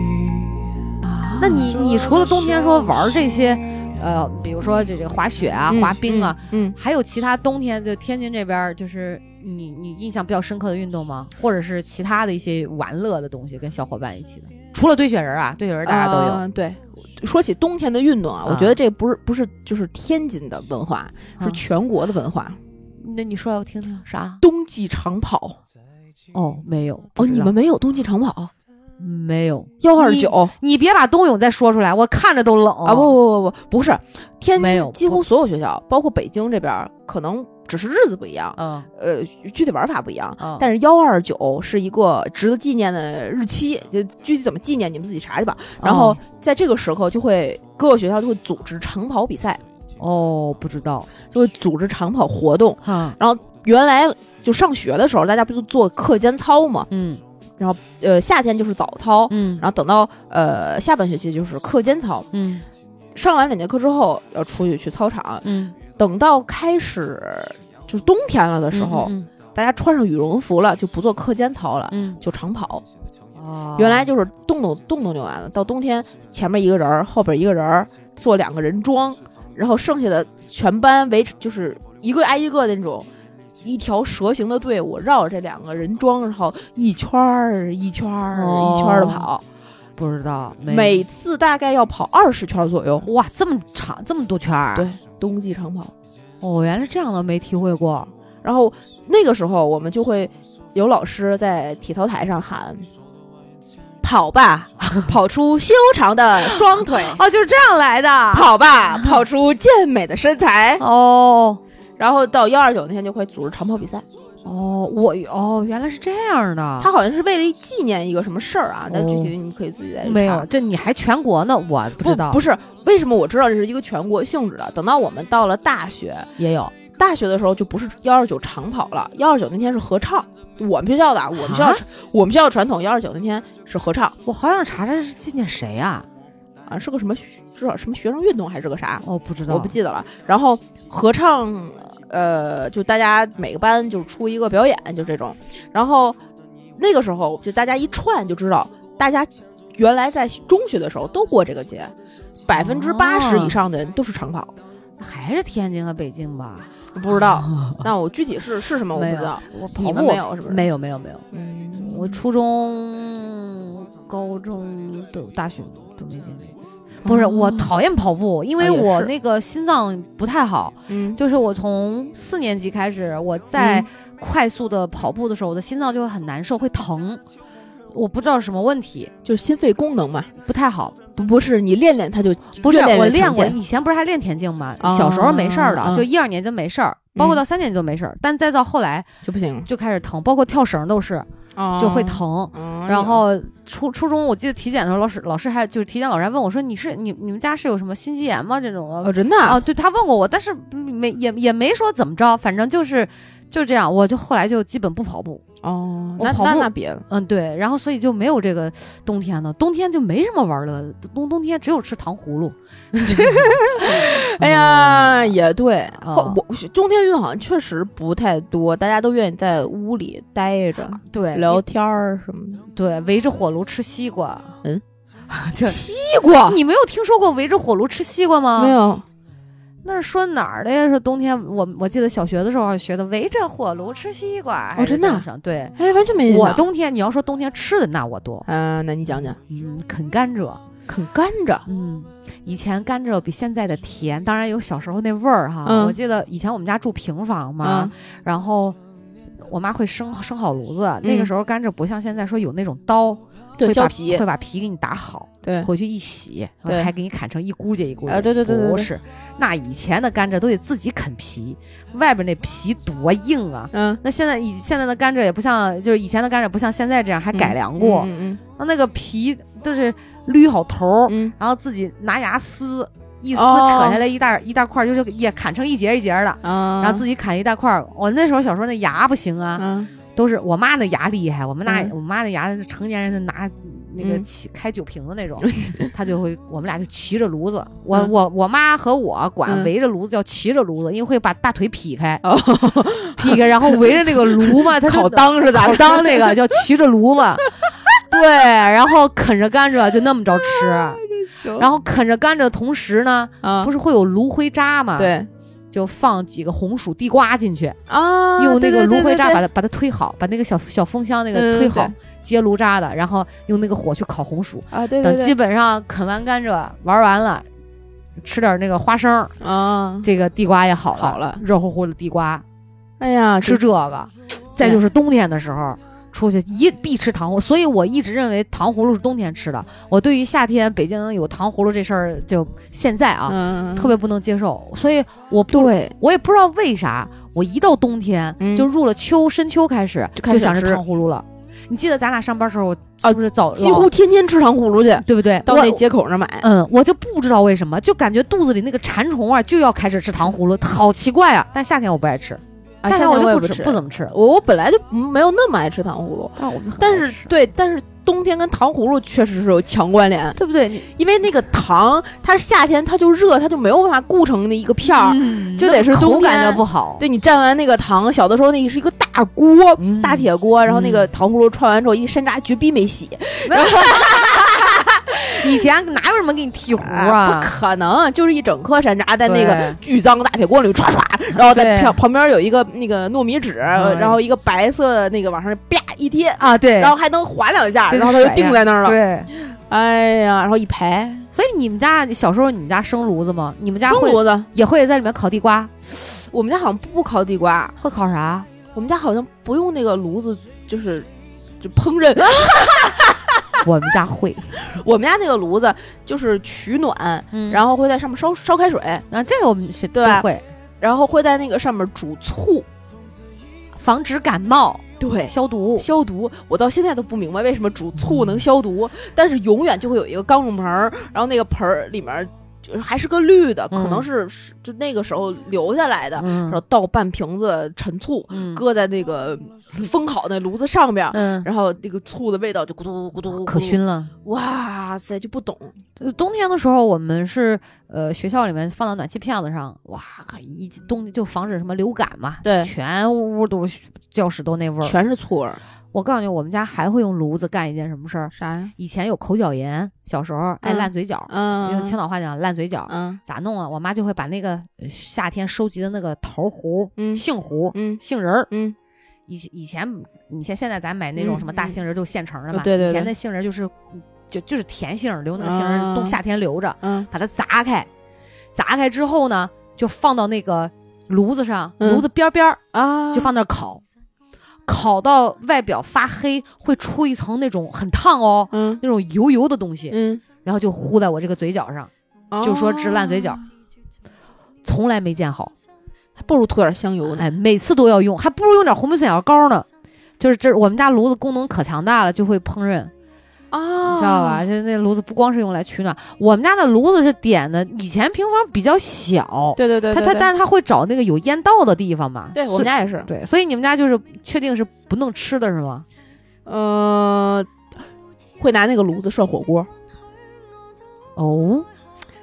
Speaker 1: 那你你除了冬天说玩这些？呃，说这这个滑雪啊，滑冰啊，嗯，还有其他冬天就天津这边就是你你印象比较深刻的运动吗？或者是其他的一些玩乐的东西，跟小伙伴一起的？除了堆雪人啊，堆雪人大家都有。
Speaker 2: 对，说起冬天的运动啊，我觉得这不是不是就是天津的文化，是全国的文化。
Speaker 1: 那你说来我听听啥？
Speaker 2: 冬季长跑？
Speaker 1: 哦，没有
Speaker 2: 哦，你们没有冬季长跑？
Speaker 1: 没有
Speaker 2: 幺二九，
Speaker 1: 你别把冬泳再说出来，我看着都冷
Speaker 2: 啊！不不不不，不是，天津几乎所有学校，包括北京这边，可能只是日子不一样，嗯，呃，具体玩法不一样，但是幺二九是一个值得纪念的日期，就具体怎么纪念，你们自己查去吧。然后在这个时候，就会各个学校就会组织长跑比赛。
Speaker 1: 哦，不知道，
Speaker 2: 就会组织长跑活动。嗯然后原来就上学的时候，大家不就做课间操吗？嗯。然后，呃，夏天就是早操，嗯，然后等到呃下半学期就是课间操，嗯，上完两节课之后要出去去操场，嗯，等到开始就是冬天了的时候，大家穿上羽绒服了，就不做课间操了，嗯，就长跑，原来就是动动动动就完了，到冬天前面一个人儿，后边一个人儿做两个人桩，然后剩下的全班围就是一个挨一个那种一条蛇形的队伍，绕着这两个人桩，然后一圈儿一圈儿一圈儿的跑。
Speaker 1: 不知道，
Speaker 2: 每次大概要跑二十圈左右。
Speaker 1: 哇，这么长，这么多圈儿。
Speaker 2: 对，冬季长跑。
Speaker 1: 哦，原来是这样的，没体会过。
Speaker 2: 然后那个时候，我们就会有老师在体操台上喊：“跑吧，跑出修长的双腿。”
Speaker 1: 哦，就是这样来的。
Speaker 2: 跑吧，跑出健美的身材。
Speaker 1: 哦。
Speaker 2: 然后到幺二九那天就会组织长跑比赛。
Speaker 1: 哦，我哦，原来是这样的。
Speaker 2: 他好像是为了纪念一个什么事儿啊？但具体的你可以自己再
Speaker 1: 没有，这你还全国呢？我不知道。
Speaker 2: 不是为什么我知道这是一个全国性质的？等到我们到了大学
Speaker 1: 也有，
Speaker 2: 大学的时候就不是幺二九长跑了，幺二九那天是合唱。我们学校的，我们学校我们学校传统幺二九那天是合唱。
Speaker 1: 我好想查查是纪念谁啊？
Speaker 2: 啊，是个什么？知道什么学生运动还是个啥？
Speaker 1: 哦，不知道，
Speaker 2: 我不记得了。然后合唱，呃，就大家每个班就出一个表演，就这种。然后那个时候就大家一串就知道，大家原来在中学的时候都过这个节，百分之八十以上的人都是长跑。
Speaker 1: 还是天津和北京吧？
Speaker 2: 不知道。那我具体是是什么我不知道。
Speaker 1: 我
Speaker 2: 你们没有是不是？
Speaker 1: 没有没有没有。
Speaker 2: 嗯，
Speaker 1: 我初中、高中都大学都没经历。不是我讨厌跑步，因为我那个心脏不太好。
Speaker 2: 嗯，
Speaker 1: 就是我从四年级开始，我在快速的跑步的时候，我的心脏就会很难受，会疼。我不知道什么问题，
Speaker 2: 就是心肺功能嘛
Speaker 1: 不太好。
Speaker 2: 不不是你练练它就
Speaker 1: 不是我
Speaker 2: 练
Speaker 1: 过，以前不是还练田径吗？小时候没事儿的，就一二年就没事儿，包括到三年级就没事儿，但再到后来
Speaker 2: 就不行，
Speaker 1: 就开始疼，包括跳绳都是。就会疼，然后初初中我记得体检的时候，老师老师还就是体检老师还问我说：“你是你你们家是有什么心肌炎吗？这种的？”
Speaker 2: 哦，真的
Speaker 1: 啊，对他问过我，但是没也也没说怎么着，反正就是就这样，我就后来就基本不跑步。
Speaker 2: 哦，
Speaker 1: 那那
Speaker 2: 那别了，
Speaker 1: 嗯，对，然后所以就没有这个冬天的，冬天就没什么玩的，冬冬天只有吃糖葫芦。
Speaker 2: 哎呀，也对，后我冬天运动好像确实不太多，大家都愿意在屋里待着，
Speaker 1: 对，
Speaker 2: 聊天儿什么的，
Speaker 1: 对，围着火炉吃西瓜。
Speaker 2: 嗯，西瓜，
Speaker 1: 你没有听说过围着火炉吃西瓜吗？
Speaker 2: 没有。
Speaker 1: 那是说哪儿的呀？说冬天，我我记得小学的时候学的，围着火炉吃西瓜。
Speaker 2: 哦，真的？
Speaker 1: 对，
Speaker 2: 哎，完全没。
Speaker 1: 我冬天，你要说冬天吃的那我多。
Speaker 2: 嗯，那你讲讲。
Speaker 1: 嗯，啃甘蔗，
Speaker 2: 啃甘蔗。
Speaker 1: 嗯，以前甘蔗比现在的甜，当然有小时候那味儿哈。我记得以前我们家住平房嘛，然后我妈会生生好炉子。那个时候甘蔗不像现在说有那种刀。
Speaker 2: 会，
Speaker 1: 削
Speaker 2: 皮
Speaker 1: 会把皮给你打好，
Speaker 2: 对，
Speaker 1: 回去一洗，
Speaker 2: 对，
Speaker 1: 还给你砍成一箍节一箍节。
Speaker 2: 啊，对对对，
Speaker 1: 不是，那以前的甘蔗都得自己啃皮，外边那皮多硬啊。
Speaker 2: 嗯，
Speaker 1: 那现在以现在的甘蔗也不像，就是以前的甘蔗不像现在这样还改良过。
Speaker 2: 嗯嗯，
Speaker 1: 那那个皮都是捋好头，
Speaker 2: 嗯，
Speaker 1: 然后自己拿牙撕，一撕扯下来一大一大块，就是也砍成一节一节的，然后自己砍一大块。我那时候小时候那牙不行啊。都是我妈那牙厉害，我们那我妈那牙成年人拿那个起开酒瓶的那种，他就会我们俩就骑着炉子，我我我妈和我管围着炉子叫骑着炉子，因为会把大腿劈开，劈开，然后围着那个炉嘛，它
Speaker 2: 烤当是咋？
Speaker 1: 烤裆那个叫骑着炉子，对，然后啃着甘蔗就那么着吃，然后啃着甘蔗的同时呢，不是会有炉灰渣吗？
Speaker 2: 对。
Speaker 1: 就放几个红薯地瓜进去
Speaker 2: 啊，
Speaker 1: 用那个芦荟渣把它把它推好，把那个小小风箱那个推好，接炉渣的，然后用那个火去烤红薯
Speaker 2: 啊。对
Speaker 1: 对对。等基本上啃完甘蔗玩完了，吃点那个花生
Speaker 2: 啊，
Speaker 1: 这个地瓜也好
Speaker 2: 好了，
Speaker 1: 热乎乎的地瓜。
Speaker 2: 哎呀，
Speaker 1: 吃这个，再就是冬天的时候。出去一必吃糖葫芦，所以我一直认为糖葫芦是冬天吃的。我对于夏天北京有糖葫芦这事儿，就现在啊，特别不能接受。所以我
Speaker 2: 对
Speaker 1: 我也不知道为啥，我一到冬天就入了秋深秋开始就想吃糖葫芦了。你记得咱俩上班时候是不是早
Speaker 2: 几乎天天吃糖葫芦去，
Speaker 1: 对不对？
Speaker 2: 到那街口那买。
Speaker 1: 嗯，我就不知道为什么，就感觉肚子里那个馋虫啊就要开始吃糖葫芦，好奇怪啊！但夏天我不爱吃。夏天我也不吃，不怎么吃。
Speaker 2: 我我本来就没有那么爱吃糖葫芦，但是对，但是冬天跟糖葫芦确实是有强关联，
Speaker 1: 对不对？
Speaker 2: 因为那个糖，它夏天它就热，它就没有办法固成那一个片儿，就得是冬天
Speaker 1: 不好。
Speaker 2: 对你蘸完那个糖，小的时候那是一个大大锅，大铁锅，然后那个糖葫芦串完之后一山楂，绝逼没洗。然后
Speaker 1: 以前哪有什么给你剃胡啊？
Speaker 2: 不可能，就是一整颗山楂在那个巨脏的大铁锅里唰唰，然后在旁旁边有一个那个糯米纸，然后一个白色的那个往上啪一贴
Speaker 1: 啊，对，
Speaker 2: 然后还能划两下，然后它就定在那儿了。
Speaker 1: 对，
Speaker 2: 哎呀，然后一排。
Speaker 1: 所以你们家小时候你们家生炉子吗？你们家
Speaker 2: 生炉子
Speaker 1: 也会在里面烤地瓜？
Speaker 2: 我们家好像不烤地瓜，
Speaker 1: 会烤啥？
Speaker 2: 我们家好像不用那个炉子，就是就烹饪。
Speaker 1: 我们家会，
Speaker 2: 我们家那个炉子就是取暖，然后会在上面烧烧开水。
Speaker 1: 啊，这个我们谁都会，
Speaker 2: 然后会在那个上面煮醋，
Speaker 1: 防止感冒。
Speaker 2: 对，
Speaker 1: 消毒
Speaker 2: 消毒。我到现在都不明白为什么煮醋能消毒，但是永远就会有一个钢种盆儿，然后那个盆儿里面。还是个绿的，可能是就那个时候留下来的，然后倒半瓶子陈醋，搁在那个封好那炉子上边，然后那个醋的味道就咕嘟咕嘟
Speaker 1: 可熏了。
Speaker 2: 哇塞，就不懂。
Speaker 1: 冬天的时候，我们是呃学校里面放到暖气片子上，哇，一冬就防止什么流感嘛，
Speaker 2: 对，
Speaker 1: 全屋都是教室都那味儿，
Speaker 2: 全是醋味儿。
Speaker 1: 我告诉你，我们家还会用炉子干一件什么事儿？
Speaker 2: 啥呀？
Speaker 1: 以前有口角炎，小时候爱烂嘴角，
Speaker 2: 嗯，
Speaker 1: 用青岛话讲烂嘴角，
Speaker 2: 嗯，
Speaker 1: 咋弄啊？我妈就会把那个夏天收集的那个桃核，
Speaker 2: 嗯，
Speaker 1: 杏核，
Speaker 2: 嗯，
Speaker 1: 杏仁儿，
Speaker 2: 嗯，
Speaker 1: 以以前你像现在咱买那种什么大杏仁就现成的嘛，
Speaker 2: 对对，
Speaker 1: 以前的杏仁就是就就是甜杏，留那个杏仁冬夏天留着，
Speaker 2: 嗯，
Speaker 1: 把它砸开，砸开之后呢，就放到那个炉子上，炉子边边儿
Speaker 2: 啊，
Speaker 1: 就放那烤。烤到外表发黑，会出一层那种很烫哦，
Speaker 2: 嗯，
Speaker 1: 那种油油的东西，
Speaker 2: 嗯，
Speaker 1: 然后就糊在我这个嘴角上，就说治烂嘴角，从来没见好，
Speaker 2: 还不如涂点香油呢，
Speaker 1: 哎，每次都要用，还不如用点红霉素眼药膏呢，就是这我们家炉子功能可强大了，就会烹饪。
Speaker 2: 啊，
Speaker 1: 你知道吧？就那炉子不光是用来取暖，我们家的炉子是点的。以前平房比较小，
Speaker 2: 对对对，
Speaker 1: 它它但是它会找那个有烟道的地方嘛。
Speaker 2: 对我们家也是。
Speaker 1: 对，所以你们家就是确定是不弄吃的是吗？
Speaker 2: 呃，会拿那个炉子涮火锅。
Speaker 1: 哦。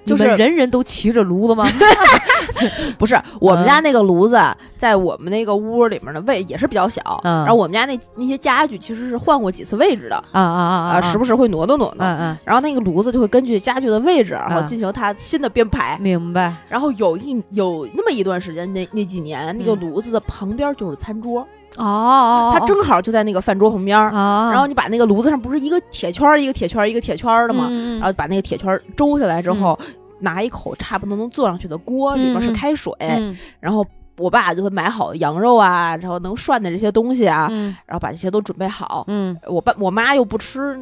Speaker 2: 就是
Speaker 1: 人人都骑着炉子吗？
Speaker 2: 不是，我们家那个炉子在我们那个屋里面的位也是比较小，然后我们家那那些家具其实是换过几次位置的，
Speaker 1: 啊啊啊
Speaker 2: 啊，时不时会挪动挪动，
Speaker 1: 嗯嗯，
Speaker 2: 然后那个炉子就会根据家具的位置，然后进行它新的编排。
Speaker 1: 明白。
Speaker 2: 然后有一有那么一段时间，那那几年那个炉子的旁边就是餐桌。
Speaker 1: 哦，
Speaker 2: 它正好就在那个饭桌旁边儿，然后你把那个炉子上不是一个铁圈一个铁圈一个铁圈的吗？然后把那个铁圈周下来之后，拿一口差不多能坐上去的锅，里面是开水，然后我爸就会买好羊肉啊，然后能涮的这些东西啊，然后把这些都准备好。
Speaker 1: 嗯，
Speaker 2: 我爸我妈又不吃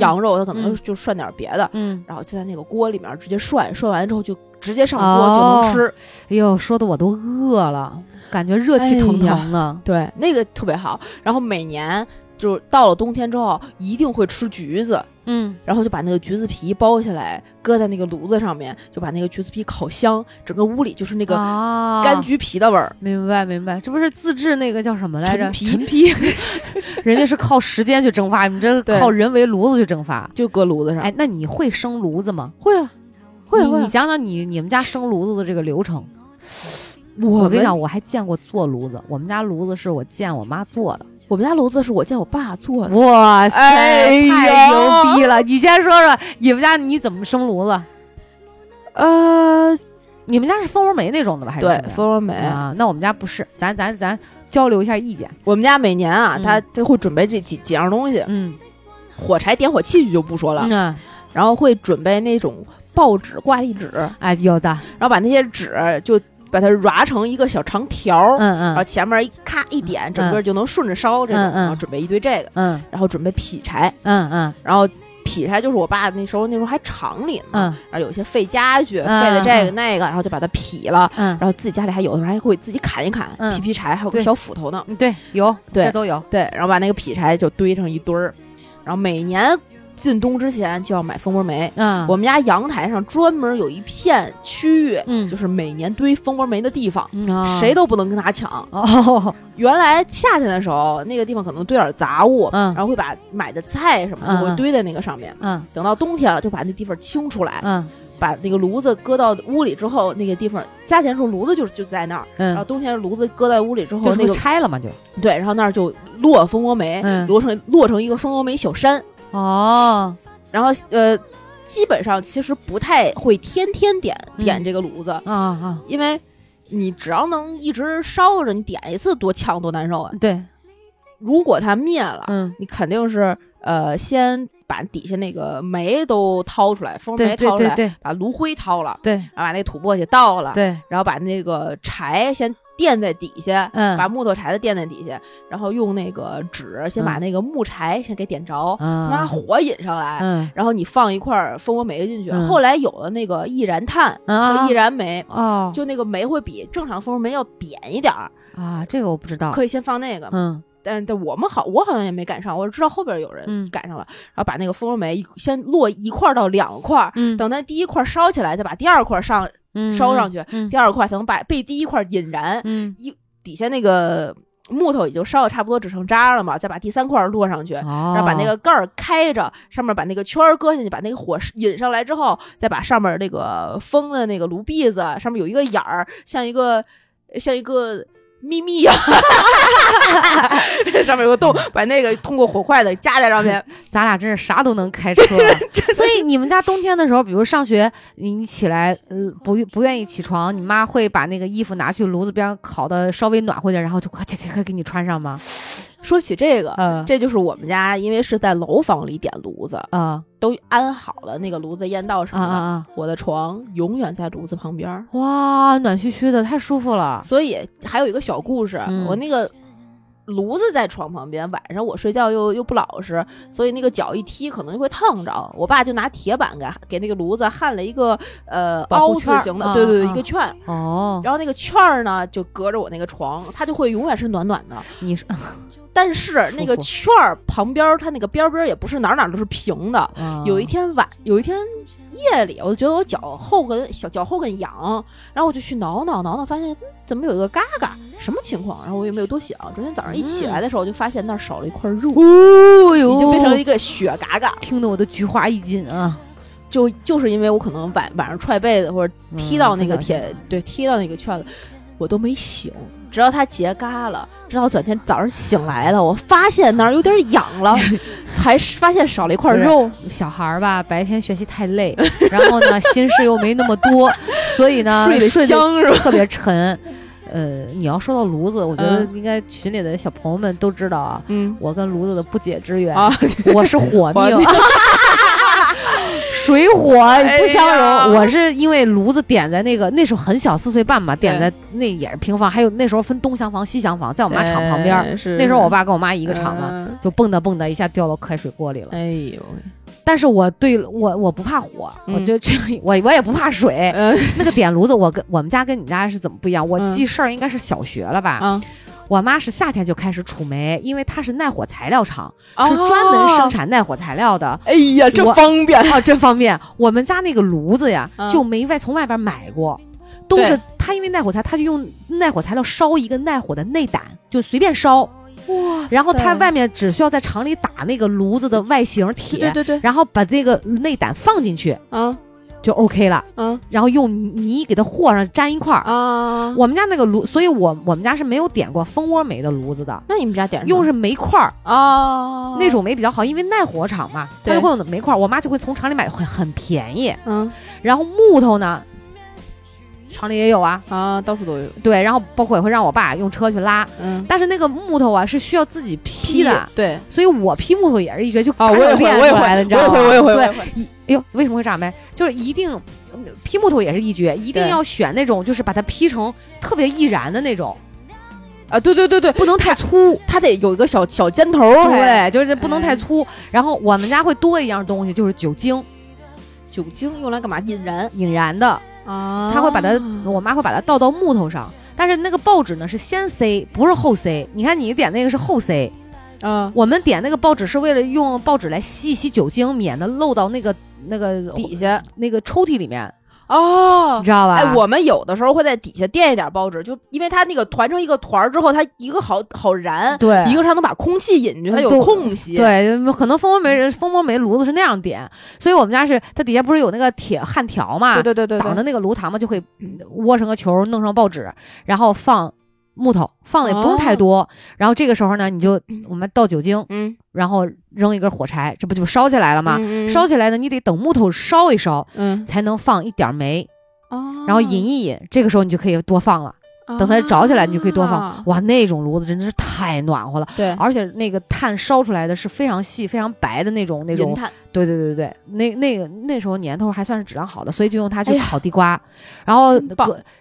Speaker 2: 羊肉，她可能就涮点别的。
Speaker 1: 嗯，
Speaker 2: 然后就在那个锅里面直接涮，涮完之后就直接上桌就能吃。
Speaker 1: 哎呦，说的我都饿了。感觉热气腾腾的，
Speaker 2: 对，那个特别好。然后每年就到了冬天之后，一定会吃橘子，
Speaker 1: 嗯，
Speaker 2: 然后就把那个橘子皮剥下来，搁在那个炉子上面，就把那个橘子皮烤香，整个屋里就是那个柑橘皮的味儿。
Speaker 1: 明白，明白，这不是自制那个叫什么来着？
Speaker 2: 陈
Speaker 1: 皮，人家是靠时间去蒸发，你这靠人为炉子去蒸发，
Speaker 2: 就搁炉子上。
Speaker 1: 哎，那你会生炉子吗？
Speaker 2: 会啊，会会。
Speaker 1: 你讲讲你你们家生炉子的这个流程。
Speaker 2: 我
Speaker 1: 跟你讲，我还见过做炉子。我们家炉子是我见我妈做的，
Speaker 2: 我们家炉子是我见我爸做的。
Speaker 1: 哇塞，太牛逼了！你先说说你们家你怎么生炉子？
Speaker 2: 呃，
Speaker 1: 你们家是蜂窝煤那种的吧？还是
Speaker 2: 对，蜂窝煤
Speaker 1: 啊？那我们家不是，咱咱咱交流一下意见。
Speaker 2: 我们家每年啊，他他会准备这几几样东西。
Speaker 1: 嗯，
Speaker 2: 火柴、点火器具就不说了。
Speaker 1: 嗯，
Speaker 2: 然后会准备那种报纸、挂历纸。
Speaker 1: 哎，有的。
Speaker 2: 然后把那些纸就。把它揉成一个小长条
Speaker 1: 儿，嗯嗯，
Speaker 2: 然后前面一咔一点，整个就能顺着烧，这种，然后准备一堆这个，
Speaker 1: 嗯，
Speaker 2: 然后准备劈柴，
Speaker 1: 嗯嗯，
Speaker 2: 然后劈柴就是我爸那时候那时候还厂里
Speaker 1: 呢，
Speaker 2: 然后有些废家具，废的这个那个，然后就把它劈了，嗯，然后自己家里还有的时候还会自己砍一砍，劈劈柴，还有个小斧头呢，
Speaker 1: 对，有，
Speaker 2: 对，
Speaker 1: 都有，
Speaker 2: 对，然后把那个劈柴就堆成一堆儿，然后每年。进冬之前就要买蜂窝煤。
Speaker 1: 嗯，
Speaker 2: 我们家阳台上专门有一片区域，
Speaker 1: 嗯，
Speaker 2: 就是每年堆蜂窝煤的地方，
Speaker 1: 嗯，
Speaker 2: 谁都不能跟他抢。
Speaker 1: 哦，
Speaker 2: 原来夏天的时候，那个地方可能堆点杂物，
Speaker 1: 嗯，
Speaker 2: 然后会把买的菜什么的会堆在那个上面。
Speaker 1: 嗯，
Speaker 2: 等到冬天了，就把那地方清出来。
Speaker 1: 嗯，
Speaker 2: 把那个炉子搁到屋里之后，那个地方夏天时候炉子就就在那儿，然后冬天炉子搁在屋里之后，那个
Speaker 1: 拆了嘛就。
Speaker 2: 对，然后那儿就落蜂窝煤，落成落成一个蜂窝煤小山
Speaker 1: 哦。
Speaker 2: 然后呃，基本上其实不太会天天点点这个炉子
Speaker 1: 啊啊，
Speaker 2: 因为你只要能一直烧着，你点一次多呛多难受啊。
Speaker 1: 对，
Speaker 2: 如果它灭了，嗯，你肯定是呃先。把底下那个煤都掏出来，蜂煤掏出
Speaker 1: 来，
Speaker 2: 把炉灰掏了，
Speaker 1: 对，
Speaker 2: 然后把那土簸箕倒了，
Speaker 1: 对，
Speaker 2: 然后把那个柴先垫在底下，
Speaker 1: 嗯，
Speaker 2: 把木头柴子垫在底下，然后用那个纸先把那个木柴先给点着，
Speaker 1: 先
Speaker 2: 把火引上来，嗯，然后你放一块蜂窝煤进去，后来有了那个易燃炭和易燃煤，
Speaker 1: 哦，
Speaker 2: 就那个煤会比正常蜂窝煤要扁一点儿
Speaker 1: 啊，这个我不知道，
Speaker 2: 可以先放那个，
Speaker 1: 嗯。
Speaker 2: 但是，但我们好，我好像也没赶上，我知道后边有人赶上了，然后把那个蜂窝煤先落一块到两块，等它第一块烧起来，再把第二块上烧上去，第二块才能把被第一块引燃，一底下那个木头已经烧的差不多，只剩渣了嘛，再把第三块落上去，然后把那个盖儿开着，上面把那个圈儿搁下去，把那个火引上来之后，再把上面那个封的那个炉篦子上面有一个眼儿，像一个像一个。秘密呀，上面有个洞，把那个通过火筷子夹在上面。
Speaker 1: 咱俩真是啥都能开车。所以你们家冬天的时候，比如上学，你起来呃不不愿意起床，你妈会把那个衣服拿去炉子边上烤的稍微暖和点，然后就快快快给你穿上吗？
Speaker 2: 说起这个，嗯，这就是我们家，因为是在楼房里点炉子，
Speaker 1: 啊，
Speaker 2: 都安好了那个炉子烟道什么的。我的床永远在炉子旁边，
Speaker 1: 哇，暖嘘嘘的，太舒服了。
Speaker 2: 所以还有一个小故事，我那个炉子在床旁边，晚上我睡觉又又不老实，所以那个脚一踢可能就会烫着。我爸就拿铁板给给那个炉子焊了一个呃凹字形的，对对对，一个圈。
Speaker 1: 哦，
Speaker 2: 然后那个圈儿呢就隔着我那个床，它就会永远是暖暖的。
Speaker 1: 你是。
Speaker 2: 但是那个圈儿旁边，它那个边边也不是哪哪都是平的。有一天晚，有一天夜里，我就觉得我脚后跟小脚后跟痒，然后我就去挠挠挠挠，发现怎么有一个嘎嘎，什么情况？然后我也没有多想。昨天早上一起来的时候，我就发现那儿少了一块肉，已经变成了一个血嘎嘎，
Speaker 1: 听得我的菊花一紧啊！
Speaker 2: 就就是因为我可能晚晚上踹被子或者踢到那个铁，对，踢到那个圈子，我都没醒。直到它结痂了，直到昨天早上醒来了，我发现那儿有点痒了，才发现少了一块肉。
Speaker 1: 小孩儿吧，白天学习太累，然后呢，心事又没那么多，所以呢，
Speaker 2: 睡得香是吧？
Speaker 1: 特别沉。呃，你要说到炉子，我觉得应该群里的小朋友们都知道啊。嗯，我跟炉子的不解之缘
Speaker 2: 啊，
Speaker 1: 我是火 命。水火不相容，我是因为炉子点在那个那时候很小四岁半嘛，点在那也是平房，还有那时候分东厢房西厢房，在我妈厂旁边。那时候我爸跟我妈一个厂嘛，就蹦跶蹦跶一下掉到开水锅里了。
Speaker 2: 哎呦！
Speaker 1: 但是我对我我不怕火，我就去 我我也不怕水。那个点炉子，我跟我们家跟你家是怎么不一样？我记事儿应该是小学了吧？我妈是夏天就开始储煤，因为她是耐火材料厂，是专门生产耐火材料的。
Speaker 2: 哎呀，这方便
Speaker 1: 啊，这方便。我们家那个炉子呀，就没外从外边买过，都是她因为耐火材，她就用耐火材料烧一个耐火的内胆，就随便烧。
Speaker 2: 哇！
Speaker 1: 然后他外面只需要在厂里打那个炉子的外形铁，
Speaker 2: 对对对，
Speaker 1: 然后把这个内胆放进去，
Speaker 2: 啊。
Speaker 1: 就 OK 了，嗯，然后用泥给它和上粘一块儿
Speaker 2: 啊。
Speaker 1: 我们家那个炉，所以我我们家是没有点过蜂窝煤的炉子的。
Speaker 2: 那你们家点
Speaker 1: 用是煤块儿
Speaker 2: 啊？
Speaker 1: 那种煤比较好，因为耐火厂嘛，它就会用煤块儿。我妈就会从厂里买，很很便宜。
Speaker 2: 嗯，
Speaker 1: 然后木头呢？厂里也有啊
Speaker 2: 啊，到处都有。
Speaker 1: 对，然后包括也会让我爸用车去拉。嗯，但是那个木头啊是需要自己劈的。
Speaker 2: 对，
Speaker 1: 所以我劈木头也是一绝，就
Speaker 2: 啊，我也会，我也会，
Speaker 1: 你知道
Speaker 2: 吗？我也会，我也会。
Speaker 1: 对，哎呦，为什么会这样呗？就是一定劈木头也是一绝，一定要选那种就是把它劈成特别易燃的那种。
Speaker 2: 啊，对对对对，
Speaker 1: 不能太粗，
Speaker 2: 它得有一个小小尖头。
Speaker 1: 对，就是不能太粗。然后我们家会多一样东西，就是酒精。
Speaker 2: 酒精用来干嘛？引燃，
Speaker 1: 引燃的。
Speaker 2: 啊，
Speaker 1: 他会把它，我妈会把它倒到木头上，但是那个报纸呢是先塞，不是后塞。你看你点那个是后塞，
Speaker 2: 嗯，
Speaker 1: 我们点那个报纸是为了用报纸来吸一吸酒精，免得漏到那个那个
Speaker 2: 底下。
Speaker 1: 那个抽屉里面。
Speaker 2: 哦，
Speaker 1: 你知道吧？
Speaker 2: 哎，我们有的时候会在底下垫一点报纸，就因为它那个团成一个团儿之后，它一个好好燃，
Speaker 1: 对，
Speaker 2: 一个它能把空气引进去，它有空隙。
Speaker 1: 对，可能蜂窝煤人蜂窝煤炉子是那样点，所以我们家是它底下不是有那个铁焊条嘛？
Speaker 2: 对对对对，
Speaker 1: 挡着那个炉膛嘛，就会窝成个球，弄上报纸，然后放。木头放的也不用太多，然后这个时候呢，你就我们倒酒精，
Speaker 2: 嗯，
Speaker 1: 然后扔一根火柴，这不就烧起来了吗？烧起来呢，你得等木头烧一烧，
Speaker 2: 嗯，
Speaker 1: 才能放一点煤，
Speaker 2: 哦，
Speaker 1: 然后引一引，这个时候你就可以多放了。等它着起来，你就可以多放。哇，那种炉子真的是太暖和了。
Speaker 2: 对，
Speaker 1: 而且那个炭烧出来的是非常细、非常白的那种那种。
Speaker 2: 炭。
Speaker 1: 对对对对对，那那个那时候年头还算是质量好的，所以就用它去烤地瓜。然后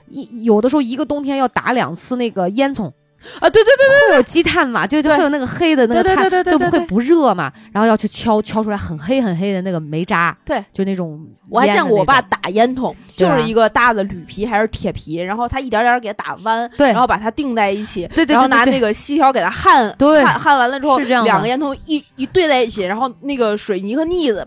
Speaker 1: 一有的时候一个冬天要打两次那个烟囱。
Speaker 2: 啊，对对对对，
Speaker 1: 会有积碳嘛，就就会有那个黑的那个
Speaker 2: 碳，
Speaker 1: 就不会不热嘛。然后要去敲敲出来很黑很黑的那个煤渣，
Speaker 2: 对，
Speaker 1: 就那种。
Speaker 2: 我还见过我爸打烟筒，就是一个大的铝皮还是铁皮，然后他一点点给它打弯，
Speaker 1: 对，
Speaker 2: 然后把它钉在一起，
Speaker 1: 对对，
Speaker 2: 然后拿那个锡条给它焊，
Speaker 1: 对，
Speaker 2: 焊焊完了之后，
Speaker 1: 是这样，
Speaker 2: 两个烟筒一一对在一起，然后那个水泥和腻子，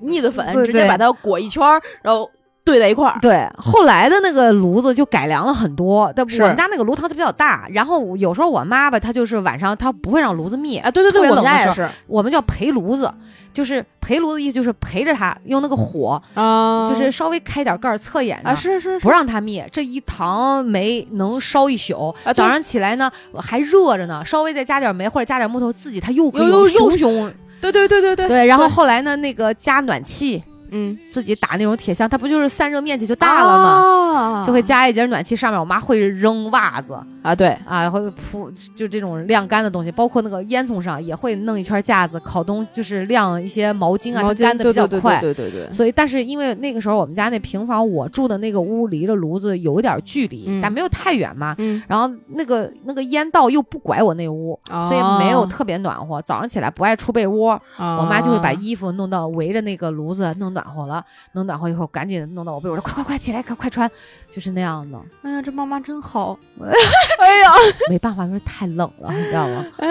Speaker 2: 腻子粉直接把它裹一圈，然后。兑在一块儿，
Speaker 1: 对，后来的那个炉子就改良了很多。但我们家那个炉膛就比较大，然后有时候我妈吧，她就是晚上她不会让炉子灭
Speaker 2: 啊。对对对，我们家也是，
Speaker 1: 我们叫陪炉子，就是陪炉子意思就是陪着它，用那个火啊，就是稍微开点盖儿，侧眼
Speaker 2: 啊，是是，是
Speaker 1: 不让它灭。这一堂煤能烧一宿，早上起来呢还热着呢，稍微再加点煤或者加点木头，自己它又可以熊熊。
Speaker 2: 对对对对
Speaker 1: 对
Speaker 2: 对，
Speaker 1: 然后后来呢，那个加暖气。
Speaker 2: 嗯，
Speaker 1: 自己打那种铁箱，它不就是散热面积就大了吗？就会加一节暖气，上面我妈会扔袜子
Speaker 2: 啊，对
Speaker 1: 啊，然后铺就这种晾干的东西，包括那个烟囱上也会弄一圈架子，烤东就是晾一些毛巾啊，它干的比较快。
Speaker 2: 对对对。
Speaker 1: 所以，但是因为那个时候我们家那平房，我住的那个屋离着炉子有一点距离，但没有太远嘛。
Speaker 2: 嗯。
Speaker 1: 然后那个那个烟道又不拐我那屋，所以没有特别暖和。早上起来不爱出被窝，我妈就会把衣服弄到围着那个炉子弄暖。暖和了，能暖和以后，赶紧弄到我被窝，说快快快起来，快快穿，就是那样的。
Speaker 2: 哎呀，这妈妈真好。哎呀，
Speaker 1: 没办法，因为太冷了，你知道吗？
Speaker 2: 哎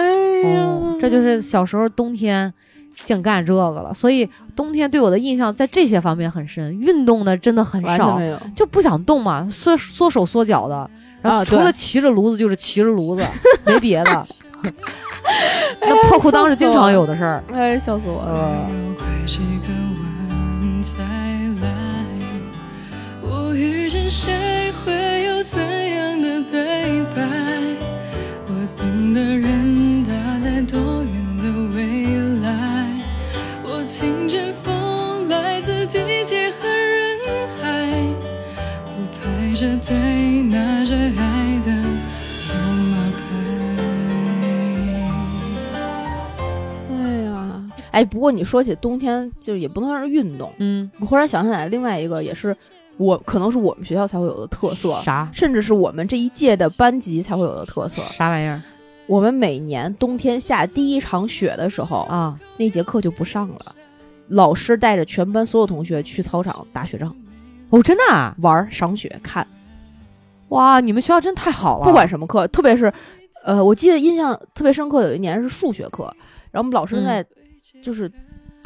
Speaker 2: 呀，
Speaker 1: 这就是小时候冬天净干这个了，所以冬天对我的印象在这些方面很深。运动的真的很少，就不想动嘛，缩缩手缩脚的。然后除了骑着炉子就是骑着炉子，没别的。那破裤裆是经常有的事儿。
Speaker 2: 哎，笑死我了。遇有怎样的对白？我等的人他在多远的未来？我听见风来自地铁和人海，我排着队拿着爱的号码牌。哎呀，哎，不过你说起冬天，就也不能算是运动。
Speaker 1: 嗯，
Speaker 2: 我忽然想起来另外一个也是。我可能是我们学校才会有的特色，
Speaker 1: 啥？
Speaker 2: 甚至是我们这一届的班级才会有的特色，
Speaker 1: 啥玩意儿？
Speaker 2: 我们每年冬天下第一场雪的时候
Speaker 1: 啊，
Speaker 2: 那节课就不上了，老师带着全班所有同学去操场打雪仗。
Speaker 1: 哦，真的
Speaker 2: 玩赏雪看，
Speaker 1: 哇！你们学校真太好了，
Speaker 2: 不管什么课，特别是，呃，我记得印象特别深刻，有一年是数学课，然后我们老师在就是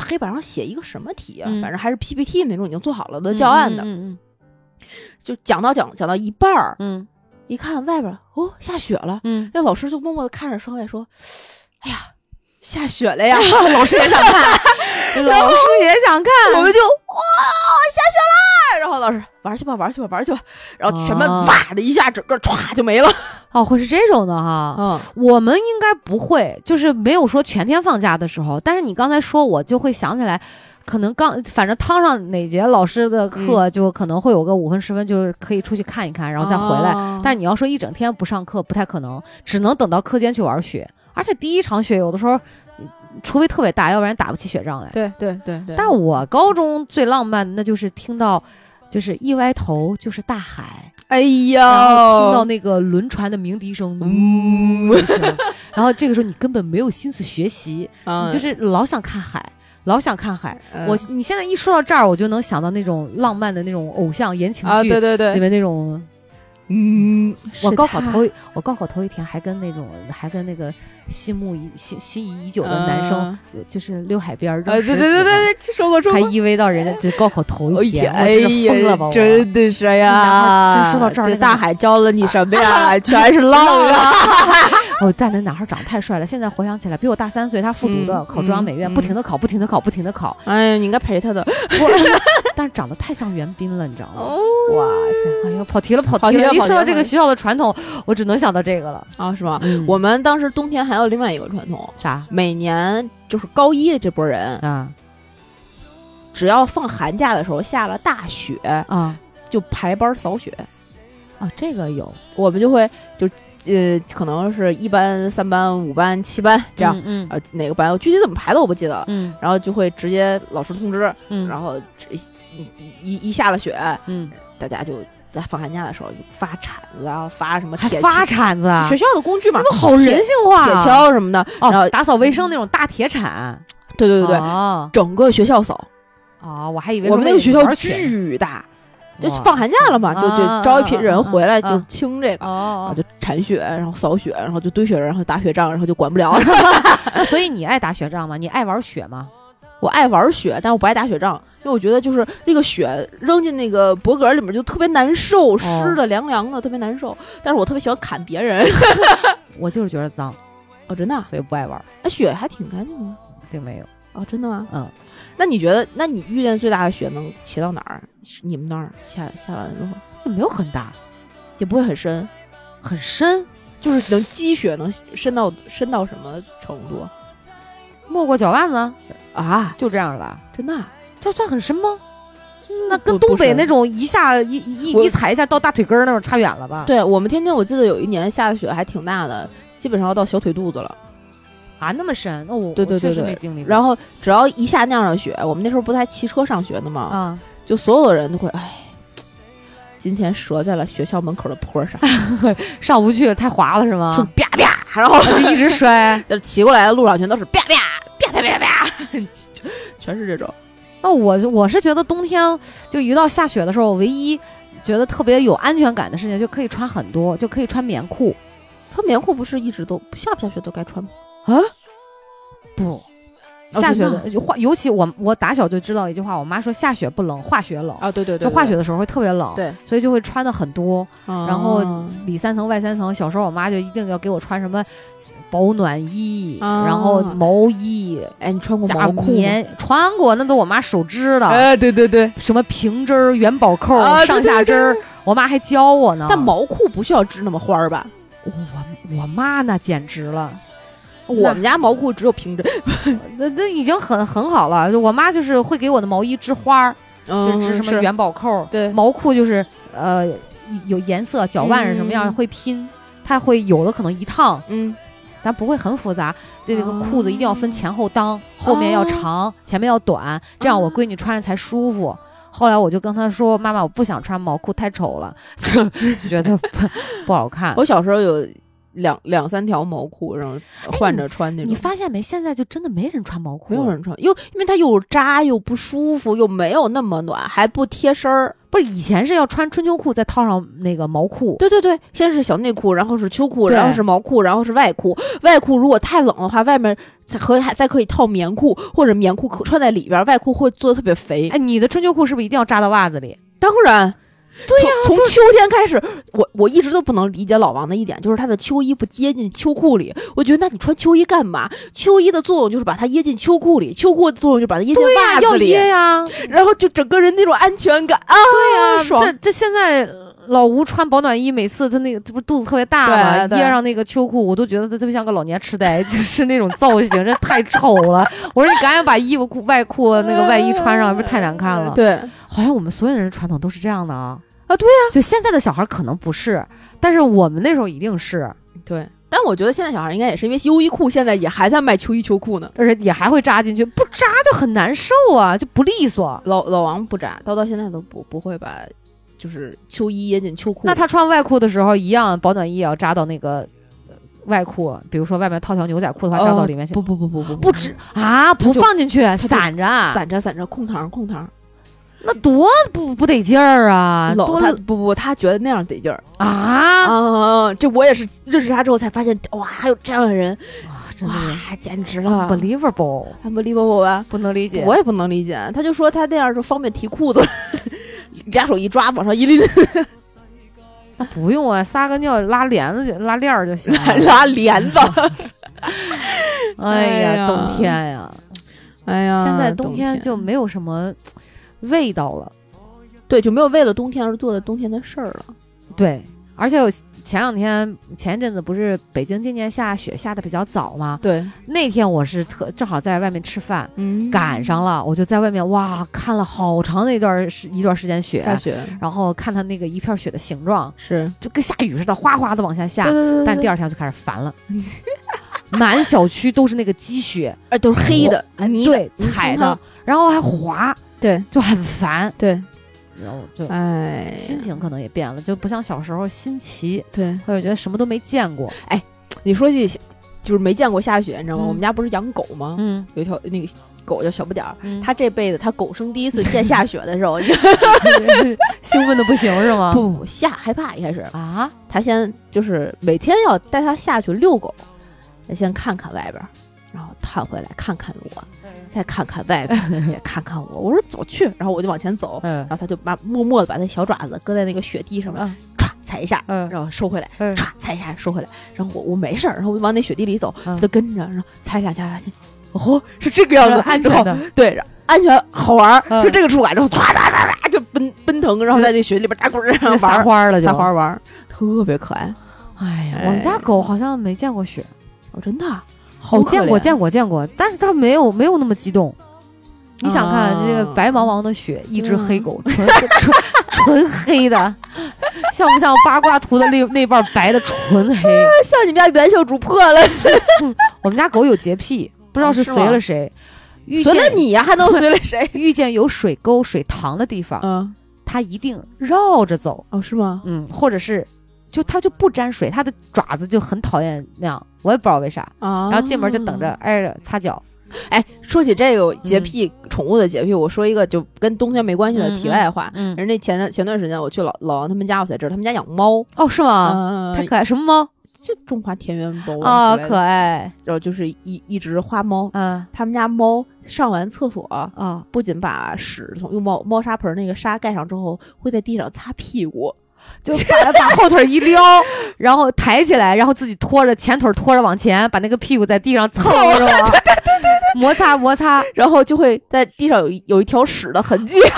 Speaker 2: 黑板上写一个什么题啊，反正还是 PPT 那种已经做好了的教案的。就讲到讲讲到一半儿，
Speaker 1: 嗯，
Speaker 2: 一看外边哦下雪了，
Speaker 1: 嗯，
Speaker 2: 那老师就默默的看着窗外说：“哎呀，下雪了呀！”
Speaker 1: 老师也想看，老师也想看，
Speaker 2: 我们就哇！然后老师玩去吧，玩去吧，玩去吧，然后全班哇的一下，整个歘就没了。
Speaker 1: 哦，会是这种的哈，
Speaker 2: 嗯，
Speaker 1: 我们应该不会，就是没有说全天放假的时候。但是你刚才说，我就会想起来。可能刚反正趟上哪节老师的课，就可能会有个五分十分，就是可以出去看一看，然后再回来。但你要说一整天不上课，不太可能，只能等到课间去玩雪。而且第一场雪有的时候，除非特别大，要不然打不起雪仗来。
Speaker 2: 对对对对。
Speaker 1: 但是我高中最浪漫的，那就是听到，就是一歪头就是大海，
Speaker 2: 哎呀，
Speaker 1: 听到那个轮船的鸣笛声，嗯，然后这个时候你根本没有心思学习，你就是老想看海。老想看海，我你现在一说到这儿，我就能想到那种浪漫的那种偶像言情剧，
Speaker 2: 对对对，
Speaker 1: 里面那种
Speaker 2: 嗯，
Speaker 1: 我高考头我高考头一天还跟那种还跟那个心目已心心仪已久的男生，就是溜海边儿，
Speaker 2: 对对对对，说过说
Speaker 1: 过，还依偎到人家就高考头一天，
Speaker 2: 哎
Speaker 1: 呀，疯了吧！
Speaker 2: 真的是呀，
Speaker 1: 就说到这儿，
Speaker 2: 大海教了你什么呀？全是浪啊！
Speaker 1: 哦，但那男孩长得太帅了，现在回想起来，比我大三岁，他复读的，考中央美院，不停的考，不停的考，不停的考。
Speaker 2: 哎呀，你应该陪他的，
Speaker 1: 但是长得太像袁彬了，你知道吗？哇塞！哎呀，跑题了，跑题了！一说到这个学校的传统，我只能想到这个了
Speaker 2: 啊，是吧？我们当时冬天还有另外一个传统，
Speaker 1: 啥？
Speaker 2: 每年就是高一的这波人
Speaker 1: 啊，
Speaker 2: 只要放寒假的时候下了大雪
Speaker 1: 啊，
Speaker 2: 就排班扫雪
Speaker 1: 啊。这个有，
Speaker 2: 我们就会就。呃，可能是一班、三班、五班、七班这样，
Speaker 1: 嗯，
Speaker 2: 呃，哪个班我具体怎么排的我不记得了，
Speaker 1: 嗯，
Speaker 2: 然后就会直接老师通知，
Speaker 1: 嗯，
Speaker 2: 然后一一一下了雪，
Speaker 1: 嗯，
Speaker 2: 大家就在放寒假的时候就发铲子啊，发什么
Speaker 1: 铁发铲子啊，
Speaker 2: 学校的工具嘛，
Speaker 1: 好人性化，
Speaker 2: 铁锹什么的，然后
Speaker 1: 打扫卫生那种大铁铲，
Speaker 2: 对对对对，整个学校扫，
Speaker 1: 哦，我还以为
Speaker 2: 我们那个学校巨大。就放寒假了嘛，就就招一批人回来就清这个，然后就铲雪，然后扫雪，然后就堆雪人，然后打雪仗，然后就管不了。
Speaker 1: 所以你爱打雪仗吗？你爱玩雪吗？
Speaker 2: 我爱玩雪，但我不爱打雪仗，因为我觉得就是那个雪扔进那个脖梗里面就特别难受，湿的凉凉的，特别难受。但是我特别喜欢砍别人，
Speaker 1: 我就是觉得脏，
Speaker 2: 哦，真的，
Speaker 1: 所以不爱玩。
Speaker 2: 哎，雪还挺干净的，
Speaker 1: 并没有。
Speaker 2: 哦，真的吗？
Speaker 1: 嗯。
Speaker 2: 那你觉得，那你遇见最大的雪能骑到哪儿？你们那儿下下完之后
Speaker 1: 也没有很大，
Speaker 2: 也不会很深，
Speaker 1: 很深，
Speaker 2: 就是能积雪能深到深到什么程度？
Speaker 1: 没过脚腕子
Speaker 2: 啊？
Speaker 1: 就这样了？
Speaker 2: 真的？
Speaker 1: 这算很深吗？那跟东北那种一下一一一踩一下到大腿根儿那种差远了吧？
Speaker 2: 对我们天津，我记得有一年下的雪还挺大的，基本上要到小腿肚子了。
Speaker 1: 啊，那么深？那我
Speaker 2: 对对对对，
Speaker 1: 没经历。
Speaker 2: 然后只要一下那样的雪，我们那时候不还骑车上学呢吗？
Speaker 1: 啊，
Speaker 2: 就所有的人都会，哎，今天折在了学校门口的坡上，
Speaker 1: 上不去了，太滑了是吗？
Speaker 2: 就啪啪，然后
Speaker 1: 就一直摔，
Speaker 2: 就骑过来的路上全都是啪啪啪啪啪啪，全是这种。
Speaker 1: 那我我是觉得冬天就一到下雪的时候，唯一觉得特别有安全感的事情，就可以穿很多，就可以穿棉裤。
Speaker 2: 穿棉裤不是一直都下不下雪都该穿吗？
Speaker 1: 啊，不，下雪的化，尤其我我打小就知道一句话，我妈说下雪不冷，化雪冷
Speaker 2: 啊，对。对对，
Speaker 1: 就化雪的时候会特别冷，
Speaker 2: 对，
Speaker 1: 所以就会穿的很多，然后里三层外三层。小时候我妈就一定要给我穿什么保暖衣，然后毛衣，
Speaker 2: 哎，你穿过毛裤
Speaker 1: 穿过，那都我妈手织的，
Speaker 2: 哎，对对对，
Speaker 1: 什么平针儿、元宝扣、上下针儿，我妈还教我呢。
Speaker 2: 但毛裤不需要织那么花儿吧？
Speaker 1: 我我妈那简直了。
Speaker 2: 我们家毛裤只有平针，
Speaker 1: 那那已经很很好了。我妈就是会给我的毛衣织花儿，就织什么元宝扣。
Speaker 2: 对，
Speaker 1: 毛裤就是呃有颜色，脚腕是什么样会拼，它会有的可能一趟，
Speaker 2: 嗯，
Speaker 1: 但不会很复杂。这个裤子一定要分前后裆，后面要长，前面要短，这样我闺女穿着才舒服。后来我就跟她说：“妈妈，我不想穿毛裤，太丑了，就觉得不 不好看。”
Speaker 2: 我小时候有。两两三条毛裤，然后换着穿那种。
Speaker 1: 你发现没？现在就真的没人穿毛裤，
Speaker 2: 没有人穿，又因为它又扎又不舒服，又没有那么暖，还不贴身儿。
Speaker 1: 不是以前是要穿春秋裤，再套上那个毛裤。
Speaker 2: 对对对，先是小内裤，然后是秋裤，然后是毛裤，然后是外裤。外裤如果太冷的话，外面再可以还再可以套棉裤，或者棉裤可穿在里边，外裤会做的特别肥。
Speaker 1: 哎，你的春秋裤是不是一定要扎到袜子里？
Speaker 2: 当然。
Speaker 1: 对呀，
Speaker 2: 从秋天开始，我我一直都不能理解老王的一点，就是他的秋衣不掖进秋裤里。我觉得，那你穿秋衣干嘛？秋衣的作用就是把它掖进秋裤里，秋裤的作用就把它掖进袜子里。
Speaker 1: 要掖呀，
Speaker 2: 然后就整个人那种安全感啊！
Speaker 1: 对呀，
Speaker 2: 爽。
Speaker 1: 这这现在老吴穿保暖衣，每次他那个这不肚子特别大嘛，掖上那个秋裤，我都觉得他特别像个老年痴呆，就是那种造型，这太丑了。我说你赶紧把衣服裤外裤那个外衣穿上，不是太难看了？
Speaker 2: 对，
Speaker 1: 好像我们所有的人传统都是这样的啊。
Speaker 2: 啊，对呀，
Speaker 1: 就现在的小孩可能不是，但是我们那时候一定是。
Speaker 2: 对，但我觉得现在小孩应该也是，因为优衣库现在也还在卖秋衣秋裤呢，
Speaker 1: 而且也还会扎进去，不扎就很难受啊，就不利索。
Speaker 2: 老老王不扎，到到现在都不不会把就是秋衣掖进秋裤。
Speaker 1: 那他穿外裤的时候一样，保暖衣也要扎到那个外裤，比如说外面套条牛仔裤的话，扎到里面去。
Speaker 2: 不不不不不
Speaker 1: 不止啊，不放进去，散着，
Speaker 2: 散着散着，空膛空膛。
Speaker 1: 那多不不得劲儿啊！多
Speaker 2: 他不不，他觉得那样得劲儿
Speaker 1: 啊
Speaker 2: 啊！这我也是认识他之后才发现，哇，还有这样的人，
Speaker 1: 哇，
Speaker 2: 简直了
Speaker 1: ，unbelievable，unbelievable
Speaker 2: 吧？
Speaker 1: 不能理解，
Speaker 2: 我也不能理解。他就说他那样就方便提裤子，俩手一抓，往上一拎。
Speaker 1: 那不用啊，撒个尿拉帘子就拉链儿就行了，
Speaker 2: 拉帘子。
Speaker 1: 哎呀，冬天呀，
Speaker 2: 哎呀，
Speaker 1: 现在冬天就没有什么味道了，
Speaker 2: 对，就没有为了冬天而做的冬天的事儿了。
Speaker 1: 对，而且前两天前一阵子不是北京今年下雪下的比较早吗？
Speaker 2: 对，
Speaker 1: 那天我是特正好在外面吃饭，赶上了，我就在外面哇看了好长的一段时一段时间雪
Speaker 2: 下雪，
Speaker 1: 然后看它那个一片雪的形状
Speaker 2: 是
Speaker 1: 就跟下雨似的，哗哗的往下下。但第二天就开始烦了。满小区都是那个积雪，
Speaker 2: 哎，都是黑的，泥
Speaker 1: 对，踩的，然后还滑，
Speaker 2: 对，
Speaker 1: 就很烦，
Speaker 2: 对，
Speaker 1: 然后就
Speaker 2: 哎，
Speaker 1: 心情可能也变了，就不像小时候新奇，
Speaker 2: 对，
Speaker 1: 或者觉得什么都没见过。
Speaker 2: 哎，你说起就是没见过下雪，你知道吗？我们家不是养狗吗？
Speaker 1: 嗯，
Speaker 2: 有一条那个狗叫小不点儿，它这辈子他狗生第一次见下雪的时候，
Speaker 1: 兴奋的不行是吗？
Speaker 2: 不不，吓害怕一开始
Speaker 1: 啊，
Speaker 2: 他先就是每天要带它下去遛狗。先看看外边，然后探回来看看我，再看看外边，再看看我。我说走去，然后我就往前走，然后他就把默默的把那小爪子搁在那个雪地上面，唰踩一下，然后收回来，唰踩一下收回来。然后我我没事儿，然后我就往那雪地里走，他就跟着，然后踩两下，发现哦是这个样子，
Speaker 1: 安全的，
Speaker 2: 对，安全好玩，是这个触感，然后唰唰唰唰就奔奔腾，然后在那雪里边打滚，然后
Speaker 1: 撒花了，
Speaker 2: 撒花玩，特别可爱。
Speaker 1: 哎呀，我们家狗好像没见过雪。
Speaker 2: 哦真的，
Speaker 1: 好见过见过见过，但是他没有没有那么激动。你想看这个白茫茫的雪，一只黑狗，纯纯 纯黑的，像不像八卦图的那那半白的纯黑？
Speaker 2: 像你们家元秀主破了。
Speaker 1: 我们家狗有洁癖，不知道是随了谁，
Speaker 2: 随了你呀，还能随了 谁？
Speaker 1: 遇见有水沟、水塘的地方，嗯，它一定绕着走。
Speaker 2: 哦，是吗？
Speaker 1: 嗯，或者是。就它就不沾水，它的爪子就很讨厌那样，我也不知道为啥。然后进门就等着挨着擦脚。
Speaker 2: 哎，说起这个洁癖，宠物的洁癖，我说一个就跟冬天没关系的题外话。嗯，人那前前段时间我去老老王他们家，我才知道他们家养猫。
Speaker 1: 哦，是吗？太可爱，什么猫？
Speaker 2: 就中华田园猫
Speaker 1: 啊，可爱。
Speaker 2: 然后就是一一只花猫。嗯，他们家猫上完厕所
Speaker 1: 啊，
Speaker 2: 不仅把屎从用猫猫砂盆那个沙盖上之后，会在地上擦屁股。
Speaker 1: 就把它把后腿一撩，然后抬起来，然后自己拖着前腿拖着往前，把那个屁股在地上蹭着，对
Speaker 2: 对对对，
Speaker 1: 摩擦摩擦，
Speaker 2: 然后就会在地上有有一条屎的痕迹。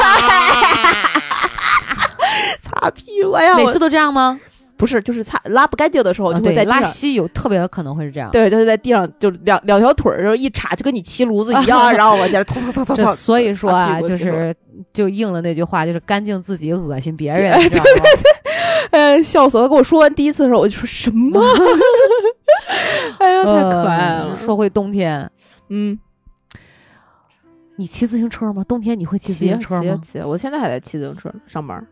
Speaker 2: 擦屁股呀！
Speaker 1: 每次都这样吗？
Speaker 2: 不是，就是擦拉不干净的时候，就会在
Speaker 1: 拉稀有特别可能会是这样。
Speaker 2: 对，就是在地上就两两条腿儿，然后一插，就跟你骑炉子一样，然后往前蹭蹭蹭蹭。
Speaker 1: 所以说啊，就是就应了那句话，就是干净自己，恶心别人。
Speaker 2: 对对对，哎，笑死了！跟我说完第一次的时候，我就说什么？哎呀，太可爱了！
Speaker 1: 说回冬天，
Speaker 2: 嗯，
Speaker 1: 你骑自行车吗？冬天你会骑自行车吗？
Speaker 2: 骑，我现在还在骑自行车上班。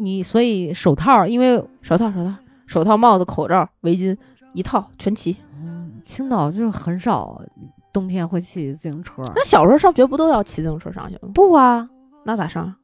Speaker 1: 你所以手套，因为
Speaker 2: 手套、手套、手套、帽子、口罩、围巾一套全齐。
Speaker 1: 嗯，青岛就是很少冬天会骑自行车。
Speaker 2: 那小时候上学不都要骑自行车上学吗？
Speaker 1: 不啊，
Speaker 2: 那咋上？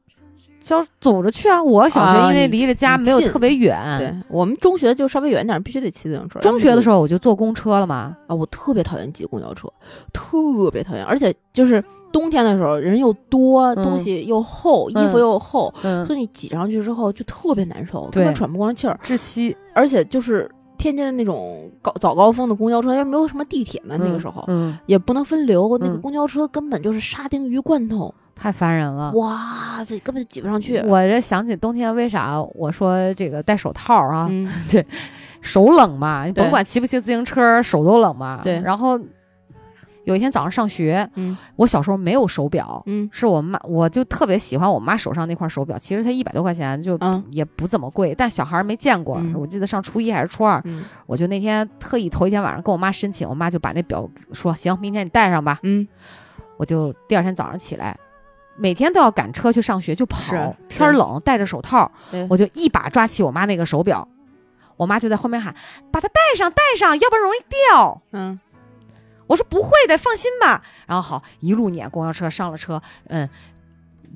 Speaker 1: 就走着去啊。我小学因为离着家没有特别远，
Speaker 2: 对我们中学就稍微远点，必须得骑自行车。
Speaker 1: 中学的时候我就坐公车了嘛。
Speaker 2: 啊，我特别讨厌挤公交车，特别讨厌，而且就是。冬天的时候人又多，东西又厚，衣服又厚，所以你挤上去之后就特别难受，特别喘不过气儿，
Speaker 1: 窒息。
Speaker 2: 而且就是天津的那种高早高峰的公交车，因为没有什么地铁嘛，那个时候也不能分流，那个公交车根本就是沙丁鱼罐头，
Speaker 1: 太烦人了。
Speaker 2: 哇塞，根本就挤不上去。
Speaker 1: 我这想起冬天为啥我说这个戴手套啊？对，手冷嘛，你甭管骑不骑自行车，手都冷嘛。
Speaker 2: 对，
Speaker 1: 然后。有一天早上上学，嗯，我小时候没有手表，嗯，是我妈，我就特别喜欢我妈手上那块手表，其实才一百多块钱，就也不怎么贵，但小孩没见过。我记得上初一还是初二，我就那天特意头一天晚上跟我妈申请，我妈就把那表说行，明天你带上吧，
Speaker 2: 嗯，
Speaker 1: 我就第二天早上起来，每天都要赶车去上学，就跑，天冷戴着手套，我就一把抓起我妈那个手表，我妈就在后面喊，把它戴上，戴上，要不然容易掉，
Speaker 2: 嗯。
Speaker 1: 我说不会的，放心吧。然后好，一路撵公交车，上了车，嗯，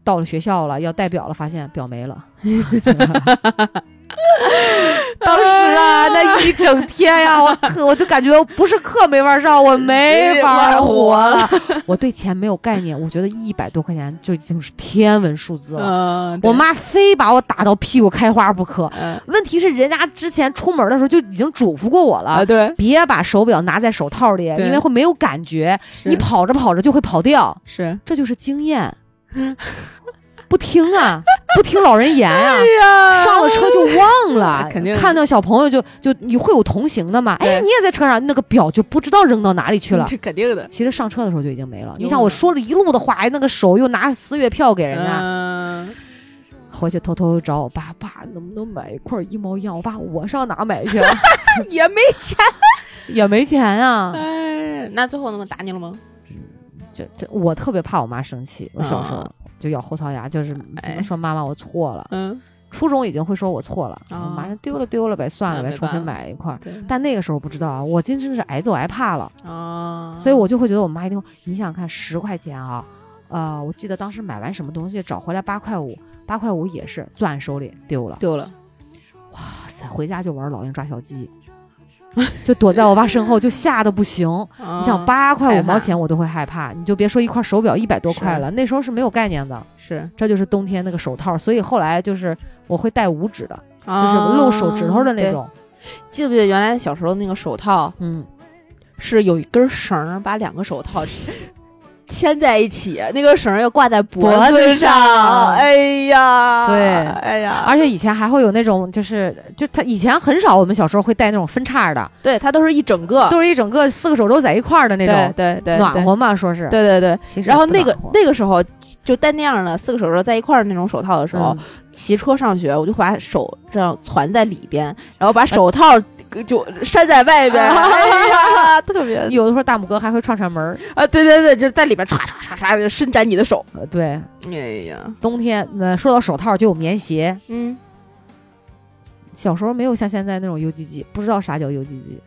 Speaker 1: 到了学校了，要带表了，发现表没了。当时啊，那一整天呀，我课 我就感觉不是课没法上，我没法活了。我对钱没有概念，我觉得一百多块钱就已经是天文数字了。我妈非把我打到屁股开花不可。问题是人家之前出门的时候就已经嘱咐过我了，
Speaker 2: 对，
Speaker 1: 别把手表拿在手套里，因为会没有感觉，你跑着跑着就会跑掉。
Speaker 2: 是，
Speaker 1: 这就是经验。不听啊，不听老人言啊，上了车就忘了。
Speaker 2: 肯定
Speaker 1: 看到小朋友就就你会有同行的嘛？哎，你也在车上，那个表就不知道扔到哪里去了。
Speaker 2: 这 肯定的。
Speaker 1: 其实上车的时候就已经没了。你想我说了一路的话，那个手又拿四月票给人家，回去偷偷找我爸，爸能不能买一块一毛一样？我爸我上哪买去？
Speaker 2: 也没钱，
Speaker 1: 也没钱啊。
Speaker 2: 哎，那最后他们打你了吗？
Speaker 1: 这这，我特别怕我妈生气。我小时候。就咬后槽牙，就是说妈妈我错了。嗯，初中已经会说我错了，马上丢了丢了呗，算了呗，重新买一块。但那个时候不知道啊，我真真是挨揍挨怕了啊，所以我就会觉得我妈一定会。你想想看，十块钱啊，呃，我记得当时买完什么东西找回来八块五，八块五也是攥手里丢了
Speaker 2: 丢了。
Speaker 1: 哇塞，回家就玩老鹰抓小鸡。就躲在我爸身后，就吓得不行。你想八块五毛钱，我都会害怕。你就别说一块手表一百多块了，那时候是没有概念的。
Speaker 2: 是，
Speaker 1: 这就是冬天那个手套。所以后来就是我会戴五指的，就是露手指头的那种。
Speaker 2: 记不记得原来小时候那个手套？
Speaker 1: 嗯，
Speaker 2: 是有一根绳把两个手套。牵在一起，那个绳要挂在脖子上。哎呀，
Speaker 1: 对，
Speaker 2: 哎呀，
Speaker 1: 而且以前还会有那种，就是就他以前很少，我们小时候会戴那种分叉的。
Speaker 2: 对，它都是一整个，
Speaker 1: 都是一整个四个手肘在一块儿的那种。
Speaker 2: 对对，
Speaker 1: 暖和嘛，说是。
Speaker 2: 对对对。然后那个那个时候就戴那样的四个手肘在一块儿那种手套的时候，骑车上学，我就把手这样攒在里边，然后把手套。就扇在外边，哎呀，特别
Speaker 1: 有的时候大拇哥还会串串门
Speaker 2: 啊！对对对，就在里边唰唰唰唰伸展你的手。
Speaker 1: 对，
Speaker 2: 哎呀，
Speaker 1: 冬天那说到手套就有棉鞋。嗯，小时候没有像现在那种 UGG，不知道啥叫 UGG。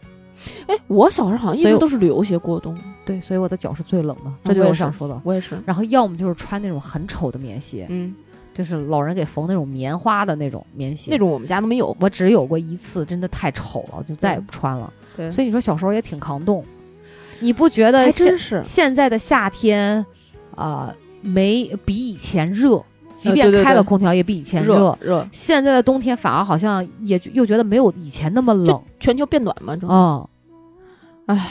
Speaker 2: 哎，我小时候好像一直都是旅游鞋过冬。
Speaker 1: 对，所以我的脚是最冷的，这就我想说的。
Speaker 2: 我也是。
Speaker 1: 然后要么就是穿那种很丑的棉鞋。嗯。就是老人给缝那种棉花的那种棉鞋，
Speaker 2: 那种我们家都没有，
Speaker 1: 我只有过一次，真的太丑了，就再也不穿了。
Speaker 2: 对，
Speaker 1: 所以你说小时候也挺抗冻，你不觉得？还
Speaker 2: 真是。
Speaker 1: 现在的夏天，啊，没比以前热，即便开了空调也比以前
Speaker 2: 热。热。
Speaker 1: 现在的冬天反而好像也又觉得没有以前那么冷，
Speaker 2: 全球变暖嘛，嗯。唉。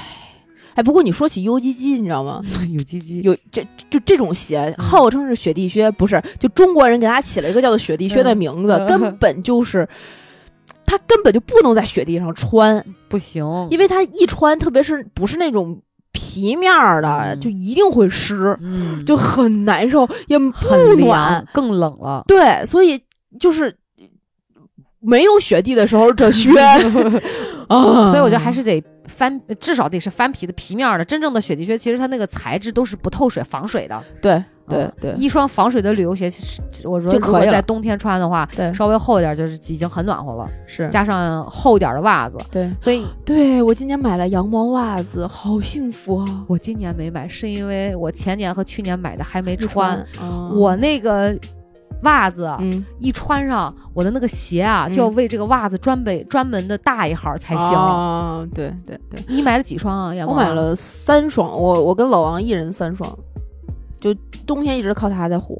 Speaker 2: 哎，不过你说起 UGG，你知道吗？
Speaker 1: UGG
Speaker 2: 有这就这种鞋，号称是雪地靴，不是？就中国人给它起了一个叫做雪地靴的名字，根 本就是，它根本就不能在雪地上穿，
Speaker 1: 不行，
Speaker 2: 因为它一穿，特别是不是那种皮面的，就一定会湿，嗯，就很难受，也不暖，
Speaker 1: 更冷了。
Speaker 2: 对，所以就是没有雪地的时候，这靴，
Speaker 1: 啊，所以我觉得还是得。翻至少得是翻皮的皮面的，真正的雪地靴其实它那个材质都是不透水、防水的。
Speaker 2: 对对对，
Speaker 1: 一双防水的旅游鞋，我说如果在冬天穿的话，
Speaker 2: 对，
Speaker 1: 稍微厚一点就是已经很暖和了。
Speaker 2: 是，
Speaker 1: 加上厚一点的袜子。
Speaker 2: 对，
Speaker 1: 所以
Speaker 2: 对我今年买了羊毛袜子，好幸福啊！
Speaker 1: 我今年没买，是因为我前年和去年买的还没穿。我那个。袜子，嗯，一穿上我的那个鞋啊，就要为这个袜子专备专门的大一号才行。
Speaker 2: 啊，对对对，
Speaker 1: 你买了几双啊？
Speaker 2: 我买了三双，我我跟老王一人三双，就冬天一直靠它在火，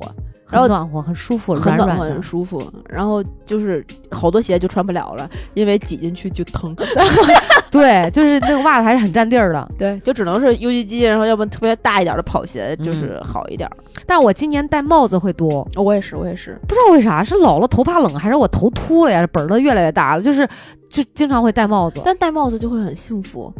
Speaker 2: 然后
Speaker 1: 暖和，很舒服，
Speaker 2: 很暖和，很舒服。然后就是好多鞋就穿不了了，因为挤进去就疼。
Speaker 1: 对，就是那个袜子还是很占地儿的。
Speaker 2: 对，就只能是 UGG，然后要不特别大一点的跑鞋，就是好一点。
Speaker 1: 但是我今年戴帽子会多，
Speaker 2: 我也是，我也是，
Speaker 1: 不知道为啥，是老了头怕冷，还是我头秃了呀？本儿都越来越大了，就是就经常会戴帽子。
Speaker 2: 但戴帽子就会很幸福，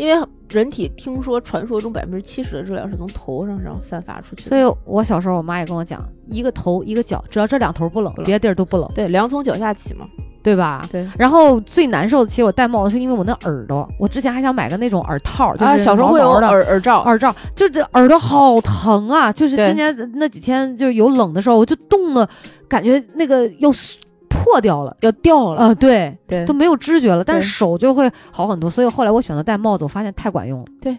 Speaker 2: 因为人体听说传说中百分之七十的热量是从头上然后散发出去。
Speaker 1: 所以我小时候我妈也跟我讲，一个头一个脚，只要这两头不冷，别的地儿都不冷。
Speaker 2: 对，凉从脚下起嘛。
Speaker 1: 对吧？
Speaker 2: 对。
Speaker 1: 然后最难受的，其实我戴帽子是因为我那耳朵。我之前还想买个那种耳套，就是
Speaker 2: 小时候会有耳耳罩，
Speaker 1: 耳罩，就这耳朵好疼啊！就是今年那几天，就是有冷的时候，我就冻的，感觉那个要破破掉了，
Speaker 2: 要掉了
Speaker 1: 啊！对
Speaker 2: 对，
Speaker 1: 都没有知觉了，但是手就会好很多。所以后来我选择戴帽子，我发现太管用了。
Speaker 2: 对，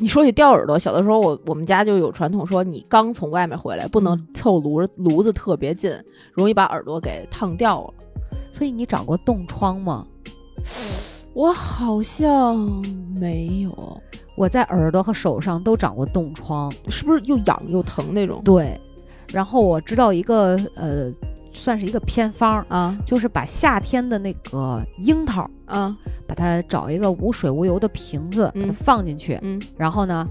Speaker 2: 你说起掉耳朵，小的时候我我们家就有传统，说你刚从外面回来，不能凑炉炉子特别近，容易把耳朵给烫掉了。
Speaker 1: 所以你长过冻疮吗？
Speaker 2: 我好像没有。
Speaker 1: 我在耳朵和手上都长过冻疮，
Speaker 2: 是不是又痒又疼那种？
Speaker 1: 对。然后我知道一个呃，算是一个偏方
Speaker 2: 啊，
Speaker 1: 就是把夏天的那个樱桃
Speaker 2: 啊，
Speaker 1: 把它找一个无水无油的瓶子，把它放进去，
Speaker 2: 嗯，
Speaker 1: 然后呢，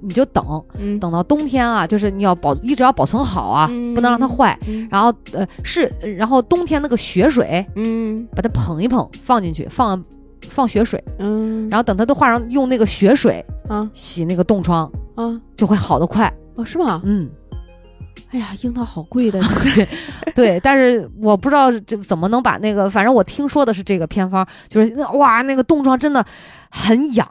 Speaker 1: 你就等，
Speaker 2: 嗯，
Speaker 1: 等到冬天啊，就是你要保一直要保存好啊，不能让它坏。然后呃是，然后冬天那个雪水，
Speaker 2: 嗯，
Speaker 1: 把它捧一捧放进去，放放雪水，
Speaker 2: 嗯，
Speaker 1: 然后等它都化上，用那个雪水
Speaker 2: 啊。
Speaker 1: 洗那个冻疮，
Speaker 2: 啊，
Speaker 1: 就会好的快。
Speaker 2: 哦，是吗？
Speaker 1: 嗯。
Speaker 2: 哎呀，樱桃好贵的，
Speaker 1: 对，但是我不知道这怎么能把那个，反正我听说的是这个偏方，就是哇，那个冻疮真的很痒，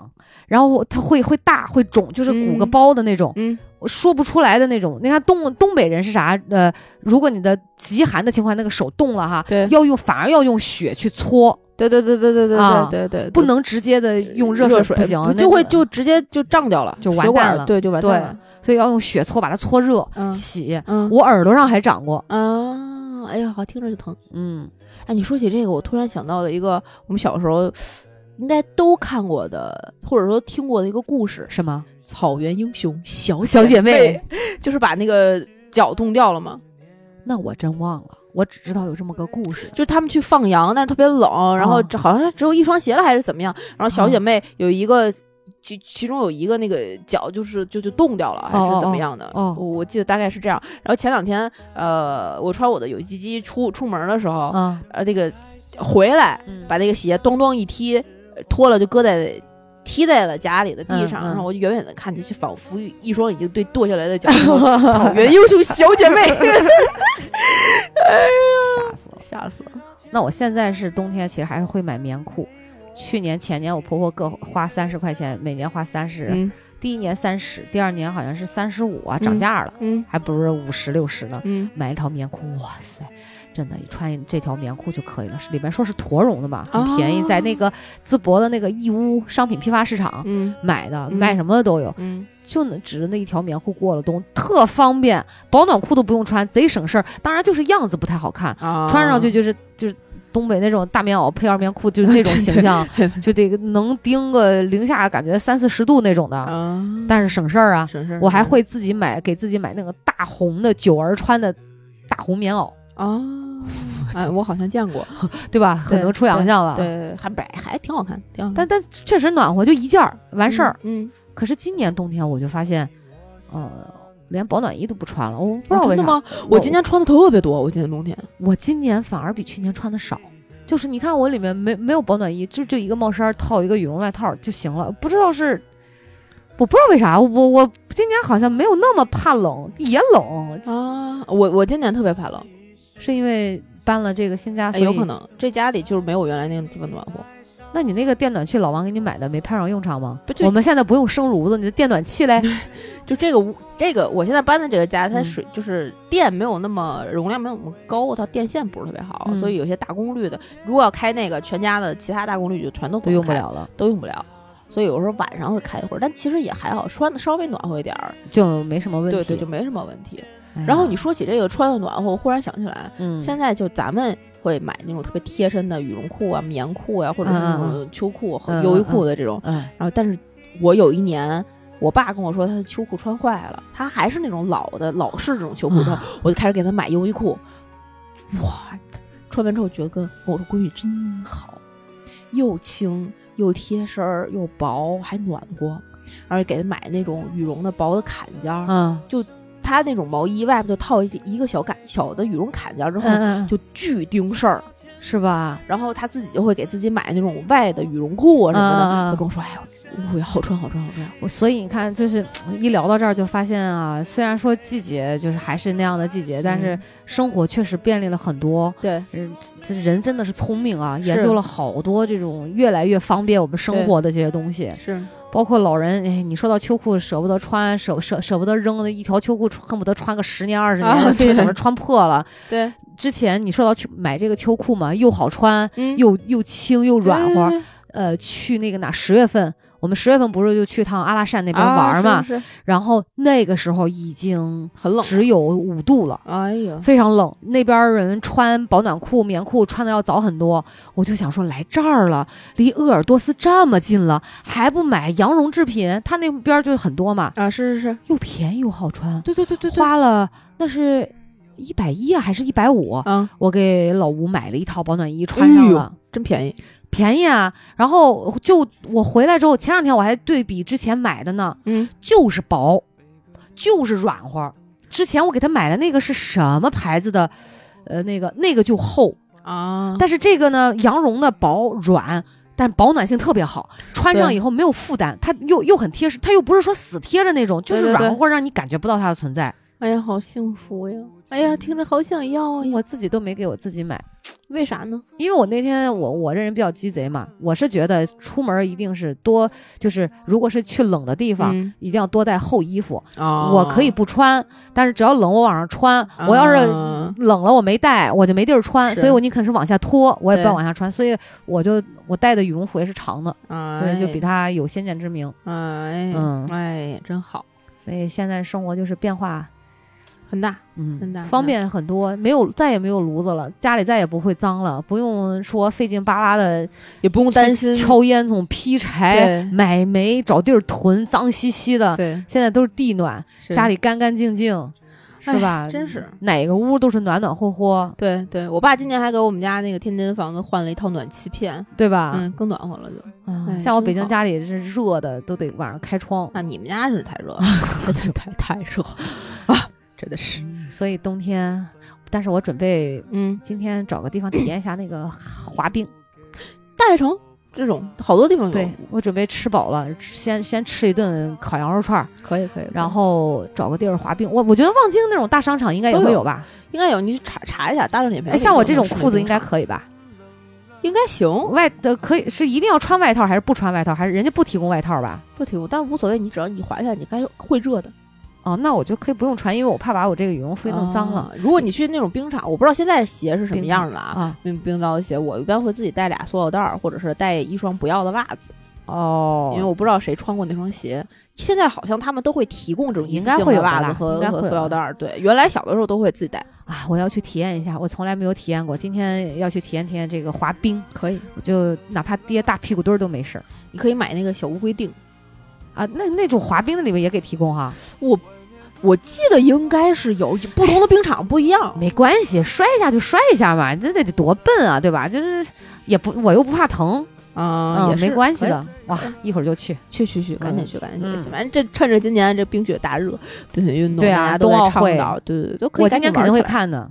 Speaker 1: 然后它会会大会肿，就是鼓个包的那种，
Speaker 2: 嗯，
Speaker 1: 我说不出来的那种。你看东东北人是啥？呃，如果你的极寒的情况，那个手冻了哈，
Speaker 2: 对，
Speaker 1: 要用反而要用血去搓。
Speaker 2: 对对对对对对对对对，
Speaker 1: 不能直接的用热
Speaker 2: 水
Speaker 1: 不行，
Speaker 2: 就会就直接就胀掉了，
Speaker 1: 就完蛋
Speaker 2: 了。对，就完蛋了。
Speaker 1: 所以要用血搓，把它搓热洗。
Speaker 2: 嗯，
Speaker 1: 我耳朵上还长过
Speaker 2: 啊！哎呀，好听着就疼。
Speaker 1: 嗯，
Speaker 2: 哎，你说起这个，我突然想到了一个我们小时候应该都看过的，或者说听过的一个故事，
Speaker 1: 什么？
Speaker 2: 草原英雄小
Speaker 1: 小姐
Speaker 2: 妹，就是把那个脚冻掉了吗？
Speaker 1: 那我真忘了。我只知道有这么个故事，
Speaker 2: 就是他们去放羊，但是特别冷，然后好像只有一双鞋了还是怎么样，然后小姐妹有一个，其其中有一个那个脚就是就就冻掉了，还是怎么样的？
Speaker 1: 哦，
Speaker 2: 我记得大概是这样。然后前两天，呃，我穿我的有机机出出门的时候，呃，那个回来把那个鞋咚咚一踢，脱了就搁在。踢在了家里的地上，然后我就远远的看去，就仿佛一双已经对剁下来的脚。草原英雄小姐妹，哎呀，
Speaker 1: 吓死了，
Speaker 2: 吓死了！
Speaker 1: 那我现在是冬天，其实还是会买棉裤。去年、前年我婆婆各花三十块钱，每年花三十。第一年三十，第二年好像是三十五啊，涨价了，
Speaker 2: 嗯，
Speaker 1: 还不如五十六十呢。
Speaker 2: 嗯，
Speaker 1: 买一条棉裤，哇塞！真的，你穿这条棉裤就可以了。是里边说是驼绒的嘛，很便宜，在那个淄博的那个义乌商品批发市场买的，卖什么的都有。
Speaker 2: 嗯，
Speaker 1: 就那指着那一条棉裤过了冬，特方便，保暖裤都不用穿，贼省事儿。当然就是样子不太好看，穿上去就是就是东北那种大棉袄配二棉裤，就是 那种形象，就得能盯个零下感觉三四十度那种的。但是省事儿啊，
Speaker 2: 省事儿。
Speaker 1: 我还会自己买，给自己买那个大红的九儿穿的大红棉袄。
Speaker 2: 哦，哎，我好像见过，
Speaker 1: 对吧？很能出洋相了，
Speaker 2: 对，还白，还挺好看，挺好看。
Speaker 1: 但但确实暖和，就一件儿完事儿。
Speaker 2: 嗯。
Speaker 1: 可是今年冬天我就发现，呃，连保暖衣都不穿了。我不知道为
Speaker 2: 啥。吗？我今年穿的特别多。我今年冬天，
Speaker 1: 我今年反而比去年穿的少。就是你看我里面没没有保暖衣，就就一个帽衫套一个羽绒外套就行了。不知道是，我不知道为啥，我我今年好像没有那么怕冷，也冷
Speaker 2: 啊。我我今年特别怕冷。
Speaker 1: 是因为搬了这个新家，所以
Speaker 2: 有可能这家里就是没有原来那个地方暖和。
Speaker 1: 那你那个电暖气老王给你买的没派上用场吗？不就我们现在不用生炉子，你的电暖气嘞？
Speaker 2: 就这个屋，这个我现在搬的这个家，它水就是电没有那么容量没有那么高，它电线不是特别好，所以有些大功率的，如果要开那个全家的其他大功率就全都
Speaker 1: 用不了了，
Speaker 2: 都用不了。所以有时候晚上会开一会儿，但其实也还好，穿的稍微暖和一点儿
Speaker 1: 就没什么问题。
Speaker 2: 对对，就没什么问题。然后你说起这个穿的暖和，我忽然想起来，
Speaker 1: 嗯，
Speaker 2: 现在就咱们会买那种特别贴身的羽绒裤啊、棉裤啊，或者是那种秋裤和、优衣库的这种。
Speaker 1: 嗯。
Speaker 2: 然后，但是我有一年，我爸跟我说他的秋裤穿坏了，他还是那种老的老式这种秋裤，他我就开始给他买优衣库。哇，穿完之后觉得跟我说闺女真好，又轻又贴身又薄还暖和，而且给他买那种羽绒的薄的坎肩，
Speaker 1: 嗯，
Speaker 2: 就。他那种毛衣外面就套一一个小坎小的羽绒坎肩之后，就巨顶事儿，
Speaker 1: 是吧？
Speaker 2: 然后他自己就会给自己买那种外的羽绒裤啊什么的。他跟我说：“哎呀，我好穿，好穿，好穿。”
Speaker 1: 我所以你看，就是一聊到这儿就发现啊，虽然说季节就是还是那样的季节，但是生活确实便利了很多。
Speaker 2: 对，
Speaker 1: 这人真的是聪明啊，研究了好多这种越来越方便我们生活的这些东西。
Speaker 2: 是。
Speaker 1: 包括老人，哎，你说到秋裤舍不得穿，舍舍舍不得扔的一条秋裤，恨不得穿个十年二十年，非得等着穿破了。
Speaker 2: 对，
Speaker 1: 之前你说到秋买这个秋裤嘛，又好穿，又又轻又软和。呃，去那个哪？十月份，我们十月份不是就去趟阿拉善那边玩嘛？然后那个时候已经
Speaker 2: 很冷，
Speaker 1: 只有五度了。
Speaker 2: 哎呀，
Speaker 1: 非常冷。那边人穿保暖裤、棉裤穿的要早很多。我就想说，来这儿了，离鄂尔多斯这么近了，还不买羊绒制品？他那边就很多嘛。
Speaker 2: 啊，是是是，
Speaker 1: 又便宜又好穿。
Speaker 2: 对对对对，
Speaker 1: 花了那是一百一啊，还是一百五？嗯，我给老吴买了一套保暖衣，穿上了，
Speaker 2: 真便宜。
Speaker 1: 便宜啊！然后就我回来之后，前两天我还对比之前买的呢，
Speaker 2: 嗯，
Speaker 1: 就是薄，就是软和。之前我给他买的那个是什么牌子的？呃，那个那个就厚
Speaker 2: 啊，
Speaker 1: 但是这个呢，羊绒的薄软，但保暖性特别好，穿上以后没有负担，它又又很贴实，它又不是说死贴着那种，就是软和，让你感觉不到它的存在。
Speaker 2: 哎呀，好幸福呀！哎呀，听着好想要啊！
Speaker 1: 我自己都没给我自己买。
Speaker 2: 为啥呢？
Speaker 1: 因为我那天我我这人比较鸡贼嘛，我是觉得出门一定是多，就是如果是去冷的地方，一定要多带厚衣服。我可以不穿，但是只要冷我往上穿。我要是冷了我没带，我就没地儿穿，所以我宁肯是往下脱，我也不要往下穿。所以我就我带的羽绒服也是长的，所以就比他有先见之明。
Speaker 2: 哎，嗯，哎，真好。
Speaker 1: 所以现在生活就是变化。
Speaker 2: 很大，
Speaker 1: 嗯，
Speaker 2: 很大，
Speaker 1: 方便很多，没有再也没有炉子了，家里再也不会脏了，不用说费劲巴拉的，
Speaker 2: 也不用担心
Speaker 1: 敲烟囱、劈柴、买煤、找地儿囤，脏兮兮的。
Speaker 2: 对，
Speaker 1: 现在都是地暖，家里干干净净，是吧？
Speaker 2: 真是
Speaker 1: 哪个屋都是暖暖和和。
Speaker 2: 对对，我爸今年还给我们家那个天津房子换了一套暖气片，
Speaker 1: 对吧？
Speaker 2: 嗯，更暖和了就。
Speaker 1: 像我北京家里是热的，都得晚上开窗。
Speaker 2: 那你们家是太热了，太太热
Speaker 1: 啊。真的是，所以冬天，但是我准备，嗯，今天找个地方体验一下那个滑冰，
Speaker 2: 大悦城这种好多地方有。
Speaker 1: 对我准备吃饱了，先先吃一顿烤羊肉串，
Speaker 2: 可以可以，
Speaker 1: 然后找个地儿滑冰。我我觉得望京那种大商场应该也会有吧，
Speaker 2: 应该有，你去查查一下大众点评。
Speaker 1: 像我这种裤子应该可以吧？
Speaker 2: 应该行，
Speaker 1: 外的可以是一定要穿外套还是不穿外套？还是人家不提供外套吧？
Speaker 2: 不提供，但无所谓，你只要你滑下来，你该会热的。
Speaker 1: 哦，那我就可以不用穿，因为我怕把我这个羽绒服弄脏了。
Speaker 2: 如果你去那种冰场，我不知道现在鞋是什么样的啊，冰冰刀的鞋，我一般会自己带俩塑料袋儿，或者是带一双不要的袜子。
Speaker 1: 哦，
Speaker 2: 因为我不知道谁穿过那双鞋。现在好像他们都会提供这种
Speaker 1: 应该会
Speaker 2: 有袜子和和塑料袋儿。对，原来小的时候都会自己带。
Speaker 1: 啊，我要去体验一下，我从来没有体验过，今天要去体验体验这个滑冰。
Speaker 2: 可以，
Speaker 1: 我就哪怕跌大屁股墩儿都没事儿。
Speaker 2: 你可以买那个小乌龟腚
Speaker 1: 啊，那那种滑冰的里面也给提供哈。
Speaker 2: 我。我记得应该是有不同的冰场不一样，
Speaker 1: 没关系，摔一下就摔一下嘛，这得得多笨啊，对吧？就是也不我又不怕疼
Speaker 2: 啊，
Speaker 1: 也没关系的。哇，一会儿就去，
Speaker 2: 去去去，赶紧去，赶紧去。反正这趁着今年这冰雪大热，冰雪运动，
Speaker 1: 对
Speaker 2: 啊，
Speaker 1: 冬奥会，
Speaker 2: 对对对，都可以。
Speaker 1: 我今年肯定会看的，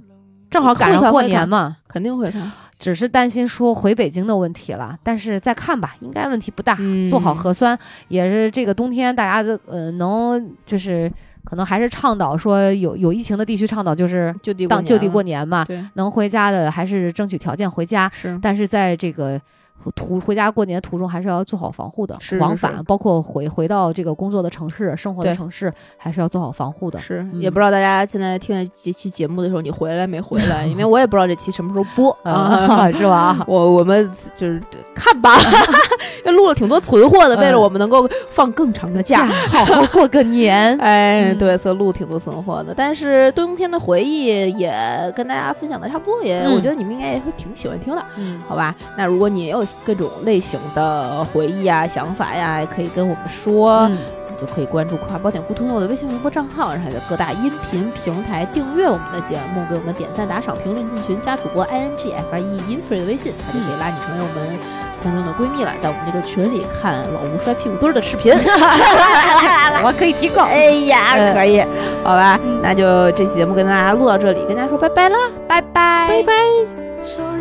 Speaker 1: 正好赶上过年嘛，
Speaker 2: 肯定会看。
Speaker 1: 只是担心说回北京的问题了，但是再看吧，应该问题不大。做好核酸也是这个冬天大家的呃能就是。可能还是倡导说有有疫情的地区倡导就是
Speaker 2: 就地
Speaker 1: 当就地
Speaker 2: 过
Speaker 1: 年嘛，能回家的还是争取条件回家。
Speaker 2: 是，
Speaker 1: 但是在这个途回家过年途中还是要做好防护的，往返包括回回到这个工作的城市、生活的城市，还是要做好防护的。
Speaker 2: 是，也不知道大家现在听这期节目的时候你回来没回来，因为我也不知道这期什么时候播啊，
Speaker 1: 是吧？
Speaker 2: 我我们就是看吧。录了挺多存货的，为了我们能够放更长的假，
Speaker 1: 好好过个年。
Speaker 2: 哎，对，所以录挺多存货的。但是冬天的回忆也跟大家分享的差不多，也我觉得你们应该也会挺喜欢听的，
Speaker 1: 嗯，
Speaker 2: 好吧？那如果你也有各种类型的回忆啊、想法呀，也可以跟我们说，你就可以关注“跨宝典互通”的微信微博账号，然后在各大音频平台订阅我们的节目，给我们点赞、打赏、评论、进群、加主播 i n g f r e infree 的微信，他就可以拉你成为我们。空中的闺蜜了，在我们这个群里看老吴摔屁股墩儿的视频，
Speaker 1: 我可以提供。
Speaker 2: 哎呀，可以，好吧，那就这期节目跟大家录到这里，跟大家说拜拜了，
Speaker 1: 拜拜，
Speaker 2: 拜拜。